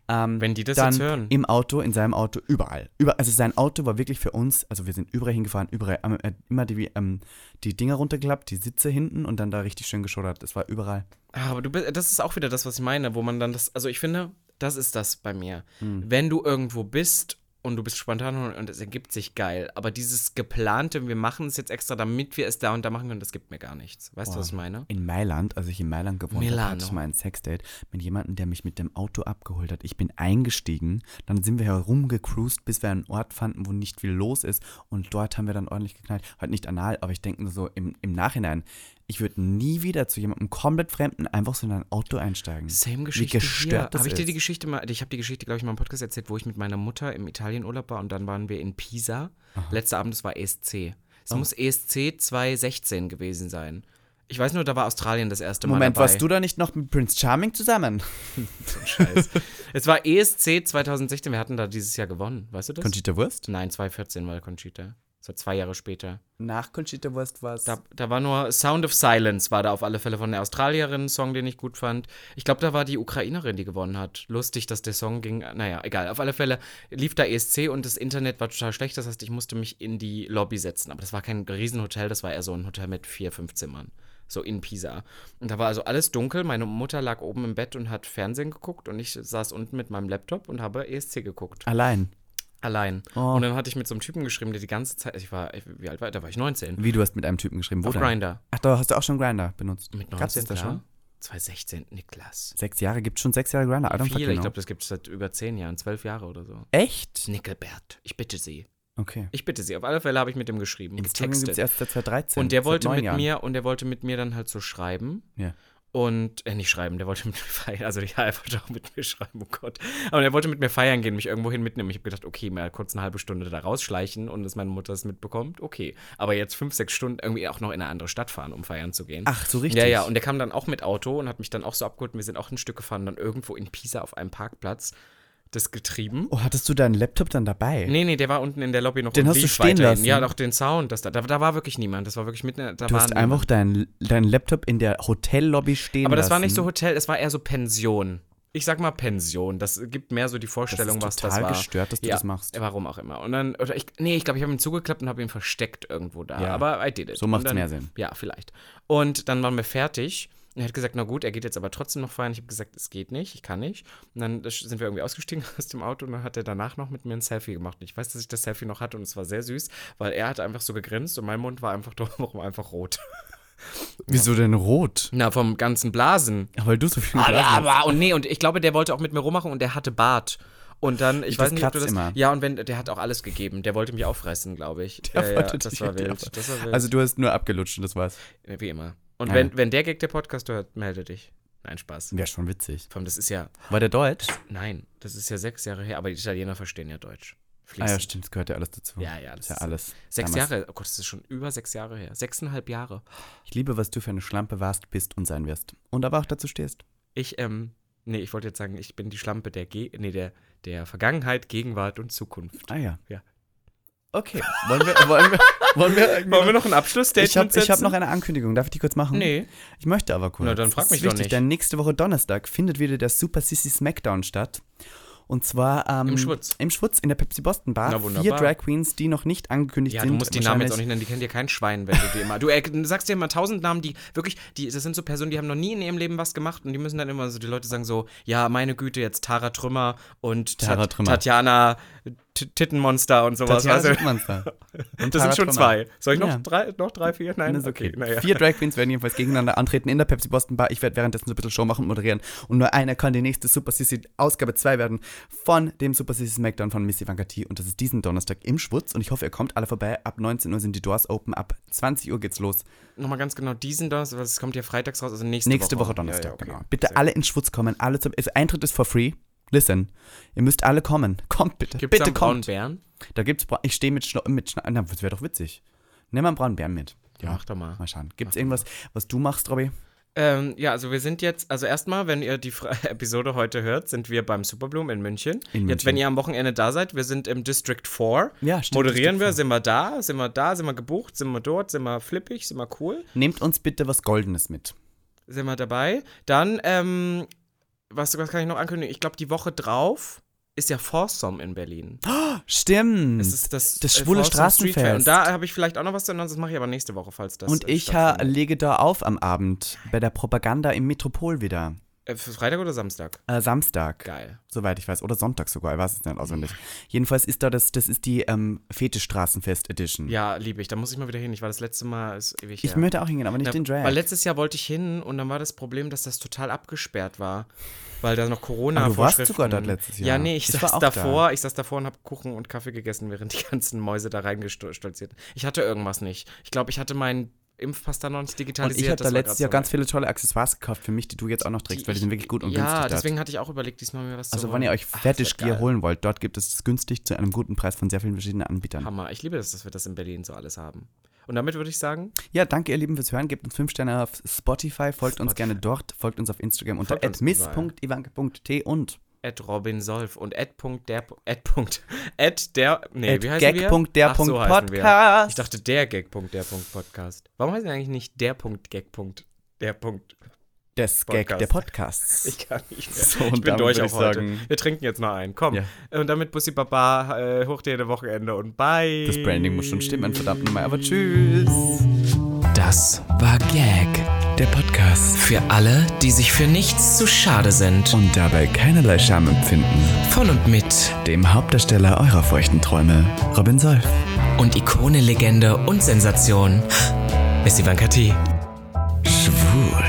Ähm, Wenn die das dann jetzt hören. Im Auto, in seinem Auto, überall. Über, also sein Auto war wirklich für uns, also wir sind überall hingefahren, überall, äh, immer die, ähm, die Dinger runtergeklappt, die Sitze hinten und dann da richtig schön geschoddert. Das war überall. Ah, Aber du bist, das ist auch wieder das, was ich meine, wo man dann das, also ich finde, das ist das bei mir. Hm. Wenn du irgendwo bist und du bist spontan und, es ergibt sich geil, aber dieses geplante, wir machen es jetzt extra, damit wir es da und da machen können, das gibt mir gar nichts. Weißt du, Boah. was ich meine? In Mailand, als ich in Mailand gewohnt habe, Milano. hatte ich mal ein Sexdate mit jemandem, der mich mit dem Auto abgeholt hat. Ich bin eingestiegen, dann sind wir herumgecruised, bis wir einen Ort fanden, wo nicht viel los ist und dort haben wir dann ordentlich geknallt. Halt nicht anal, aber ich denke nur so im, im Nachhinein, ich würde nie wieder zu jemandem komplett Fremden einfach so in ein Auto einsteigen. Same Geschichte Wie gestört das Habe ich dir die Geschichte mal, ich habe die Geschichte, glaube ich, mal im Podcast erzählt, wo ich mit meiner Mutter im Italienurlaub war und dann waren wir in Pisa. Letzter Abend, das war ESC. Es Oh. muss ESC 2016 gewesen sein. Ich weiß nur, da war Australien das erste Mal Moment, dabei. warst du da nicht noch mit Prince Charming zusammen? Scheiß. es war ESC 2016, wir hatten da dieses Jahr gewonnen, weißt du das? Conchita Wurst? Nein, 2014 war Conchita. War zwei Jahre später. Nach Conchita Wurst war es. Da, da war nur Sound of Silence, war da auf alle Fälle von der Australierin ein Song, den ich gut fand. Ich glaube, da war die Ukrainerin, die gewonnen hat. Lustig, dass der Song ging. Naja, egal. Auf alle Fälle lief da ESC und das Internet war total schlecht. Das heißt, ich musste mich in die Lobby setzen. Aber das war kein Riesenhotel, das war eher so ein Hotel mit vier, fünf Zimmern. So in Pisa. Und da war also alles dunkel. Meine Mutter lag oben im Bett und hat Fernsehen geguckt und ich saß unten mit meinem Laptop und habe ESC geguckt. Allein. Allein. Oh. Und dann hatte ich mit so einem Typen geschrieben, der die ganze Zeit, ich war, wie alt war ich? Da war ich 19. Wie du hast mit einem Typen geschrieben. Wo Auf? Grinder. Ach, da hast du auch schon Grinder benutzt. Mit Gab's 19, das da schon? 2016, Niklas. Sechs Jahre, gibt schon sechs Jahre Grinder. Viele, ich glaube, das gibt es seit über zehn Jahren, zwölf Jahre oder so. Echt? Nickelbert, ich bitte Sie. Okay. Ich bitte Sie. Auf alle Fälle habe ich mit dem geschrieben, Instagram gibt es erst seit 2013. Und der wollte mit Jahren. mir, und der wollte mit mir dann halt so schreiben. Ja. Und, äh, nicht schreiben, der wollte mit mir feiern. Also, ja, er wollte auch mit mir schreiben, oh Gott. Aber er wollte mit mir feiern gehen, mich irgendwohin mitnehmen. Ich habe gedacht, okay, mal kurz eine halbe Stunde da rausschleichen und dass meine Mutter es mitbekommt, okay. Aber jetzt fünf, sechs Stunden irgendwie auch noch in eine andere Stadt fahren, um feiern zu gehen. Ach, so richtig. Ja, ja, und der kam dann auch mit Auto und hat mich dann auch so abgeholt. Wir sind auch ein Stück gefahren, dann irgendwo in Pisa auf einem Parkplatz das getrieben. Oh, hattest du deinen Laptop dann dabei? Nee, nee, der war unten in der Lobby noch Den hast du stehen weiterhin. lassen? Ja, doch den Sound. Das da, da, war wirklich niemand. Das war wirklich mitten. Da du hast einfach deinen dein Laptop in der Hotellobby stehen Aber das lassen. war nicht so Hotel, es war eher so Pension. Ich sag mal Pension. Das gibt mehr so die Vorstellung, das ist was total das war. gestört, dass du ja, das machst. Warum auch immer. Und dann, oder ich, nee, ich glaube, ich habe ihn zugeklappt und habe ihn versteckt irgendwo da. Ja. Aber I did it. So Und macht's dann, mehr Sinn. Ja, vielleicht. Und dann waren wir fertig. Und er hat gesagt, na gut, er geht jetzt aber trotzdem noch feiern. Ich habe gesagt, es geht nicht, ich kann nicht. Und dann sind wir irgendwie ausgestiegen aus dem Auto und dann hat er danach noch mit mir ein Selfie gemacht. Und ich weiß, dass ich das Selfie noch hatte und es war sehr süß, weil er hat einfach so gegrinst und mein Mund war einfach drumherum einfach rot. Wieso denn rot? Na, vom ganzen Blasen. Ja, weil du so viel Aber, Blasen hast. aber, und nee, und ich glaube, der wollte auch mit mir rummachen und der hatte Bart. Und dann, ich Das weiß nicht, ob du das. immer. Ja, und wenn, der hat auch alles gegeben. Der wollte mich auffressen, glaube ich. Der ja, ja, wollte das dich war wild. Das war wild. Also du hast nur abgelutscht und das war's. Wie immer. Und Ja. wenn, wenn der Gag der Podcast hört, melde dich. Nein, Spaß. Wäre schon witzig. Vor allem, das ist ja. War der Deutsch? Nein, das ist ja sechs Jahre her, aber die Italiener verstehen ja Deutsch. Ah Fließend. ja, stimmt, das gehört ja alles dazu. Ja, ja, Das das ist ja alles. Sechs Damals. Jahre, oh Gott, das ist schon über sechs Jahre her. Sechseinhalb Jahre. Ich liebe, was du für eine Schlampe warst, bist und sein wirst. Und aber auch dazu stehst. Ich, ähm, nee, ich wollte jetzt sagen, ich bin die Schlampe der, Ge nee, der, der Vergangenheit, Gegenwart und Zukunft. Ah ja. Ja. Okay. Wollen wir, wollen wir, wollen wir, Wollen wir noch ein Abschlussstatement Ich habe ich hab noch eine Ankündigung. Darf ich die kurz machen? Nee. Ich möchte aber kurz. Na, dann frag mich doch wichtig, nicht. Denn nächste Woche Donnerstag findet wieder der Super Sissy Smackdown statt. Und zwar ähm, Im Schwutz. Im Schwutz in der Pepsi Boston Bar. Na, Vier. Drag Queens, die noch nicht angekündigt Ja, sind. du musst die Namen jetzt auch nicht nennen, die kennen dir kein Schwein, wenn du die immer. Du äh, sagst dir immer tausend Namen, die wirklich, die, das sind so Personen, die haben noch nie in ihrem Leben was gemacht und die müssen dann immer so, die Leute sagen so, ja, meine Güte, jetzt Tara Trümmer und Tara Tat- Trümmer. Tatjana Tittenmonster und sowas. Du? Schittmonster. Und das sind schon zwei. Soll ich noch Ja. drei, noch drei, vier? Nein, Das ist okay. naja. Vier Drag Queens werden jedenfalls gegeneinander antreten in der Pepsi Boston Bar. Ich werde währenddessen so ein bisschen Show machen und moderieren. Und nur einer kann die nächste Super Sissy Ausgabe 2 werden von dem Super Sissy Smackdown von Missy Ivanka T. Und das ist diesen Donnerstag im Schwutz. Und ich hoffe, ihr kommt alle vorbei. Ab 19 Uhr sind die Doors open. Ab 20 Uhr geht's los. Nochmal ganz genau, diesen Donnerstag, das kommt ja freitags raus, also nächste, Nächste Woche, Woche. Donnerstag, Ja, ja, okay. genau. Bitte Sehr alle in Schwutz kommen. Alle zum, also Eintritt ist for free. Listen, ihr müsst alle kommen. Kommt bitte. Gibt's bitte kommt. Bären? Da gibt's, Bra- ich stehe mit Schno mit Schna na, das wäre doch witzig. Nimm mal einen braunen Bären mit. Ja, mach doch mal. Mal schauen. Gibt's irgendwas, was du machst, Robby? Ähm, ja, also wir sind jetzt, also erstmal, wenn ihr die Fra Episode heute hört, sind wir beim Superbloom in München. In Jetzt, München. wenn ihr am Wochenende da seid, wir sind im District 4. Ja, stimmt, Moderieren District wir, 4. sind wir da, sind wir da, sind wir gebucht, sind wir dort, sind wir flippig, sind wir cool, Nehmt uns bitte was Goldenes mit. sind wir dabei. Dann, ähm, was, was kann ich noch ankündigen? Ich glaube, die Woche drauf ist ja Foursome in Berlin. Stimmt. Es ist das, das äh, schwule. Straßenfest. Und da habe ich vielleicht auch noch was zu ändern, das mache ich aber nächste Woche, falls das Und äh, ich stattfindet. lege da auf am Abend bei der Propaganda im Metropol wieder. Äh, Freitag oder Samstag? Äh, Samstag. Geil. Soweit ich weiß. Oder Sonntag sogar. Ich weiß es nicht auswendig. Jedenfalls ist da das, das ist die ähm, Fetischstraßenfest Edition. Ja, liebe ich. Da muss ich mal wieder hin. Ich war das letzte Mal, ist ewig Ich her. möchte auch hingehen, aber nicht Na, den Drag. Weil letztes Jahr wollte ich hin und dann war das Problem, dass das total abgesperrt war. Weil da noch corona Ah, du warst sogar dort letztes Jahr. Ja, nee, ich, Ich war saß auch davor, ich saß davor und habe Kuchen und Kaffee gegessen, während die ganzen Mäuse da reingestolziert. Ich hatte irgendwas nicht. Ich glaube, ich hatte meinen Impfpass da noch nicht und digitalisiert. ich habe da letztes Jahr so. ganz viele tolle Accessoires gekauft für mich, die du jetzt auch noch trägst, weil die sind wirklich gut und günstig Ja, dort. deswegen hatte ich auch überlegt, diesmal mir was zu Also wenn ihr euch geil. holen wollt, dort gibt es es günstig zu einem guten Preis von sehr vielen verschiedenen Anbietern. Hammer. Ich liebe das, dass wir das in Berlin so alles haben. Und damit würde ich sagen, Ja, danke ihr Lieben fürs Hören. Gebt uns 5 Sterne auf Spotify, folgt uns gerne dort, folgt uns auf Instagram unter miss.ivanke.t und at Robin Solf und at Punkt der at Punkt at der nee at wie heißen wir? gag.der Ach, so heißen wir. Podcast. Ich dachte der Gag Punkt der Punkt Podcast. Warum heißt denn eigentlich nicht der Punkt Gag Punkt der Punkt? das Gag Podcast. der Podcasts. Ich kann nicht mehr. So, und ich bin durch auch heute. sagen- Wir trinken jetzt noch einen. Komm. Ja. Und damit Bussi Baba äh, hoch dir Wochenende und bye. Das Branding muss schon stimmen, verdammt nochmal. Aber tschüss. Das war Gag. Der Podcast. Für alle, die sich für nichts zu schade sind. Und dabei keinerlei Scham empfinden. Von und mit Dem Hauptdarsteller eurer feuchten Träume, Robin Solf. und Ikone, Legende und Sensation. Miss Ivanka T. Schwul.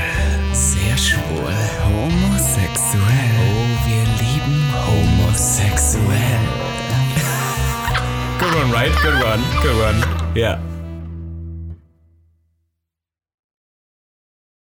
Sehr schwul. Homosexuell. Oh, wir lieben homosexuell. Good one, right? Good one. Good one. Yeah.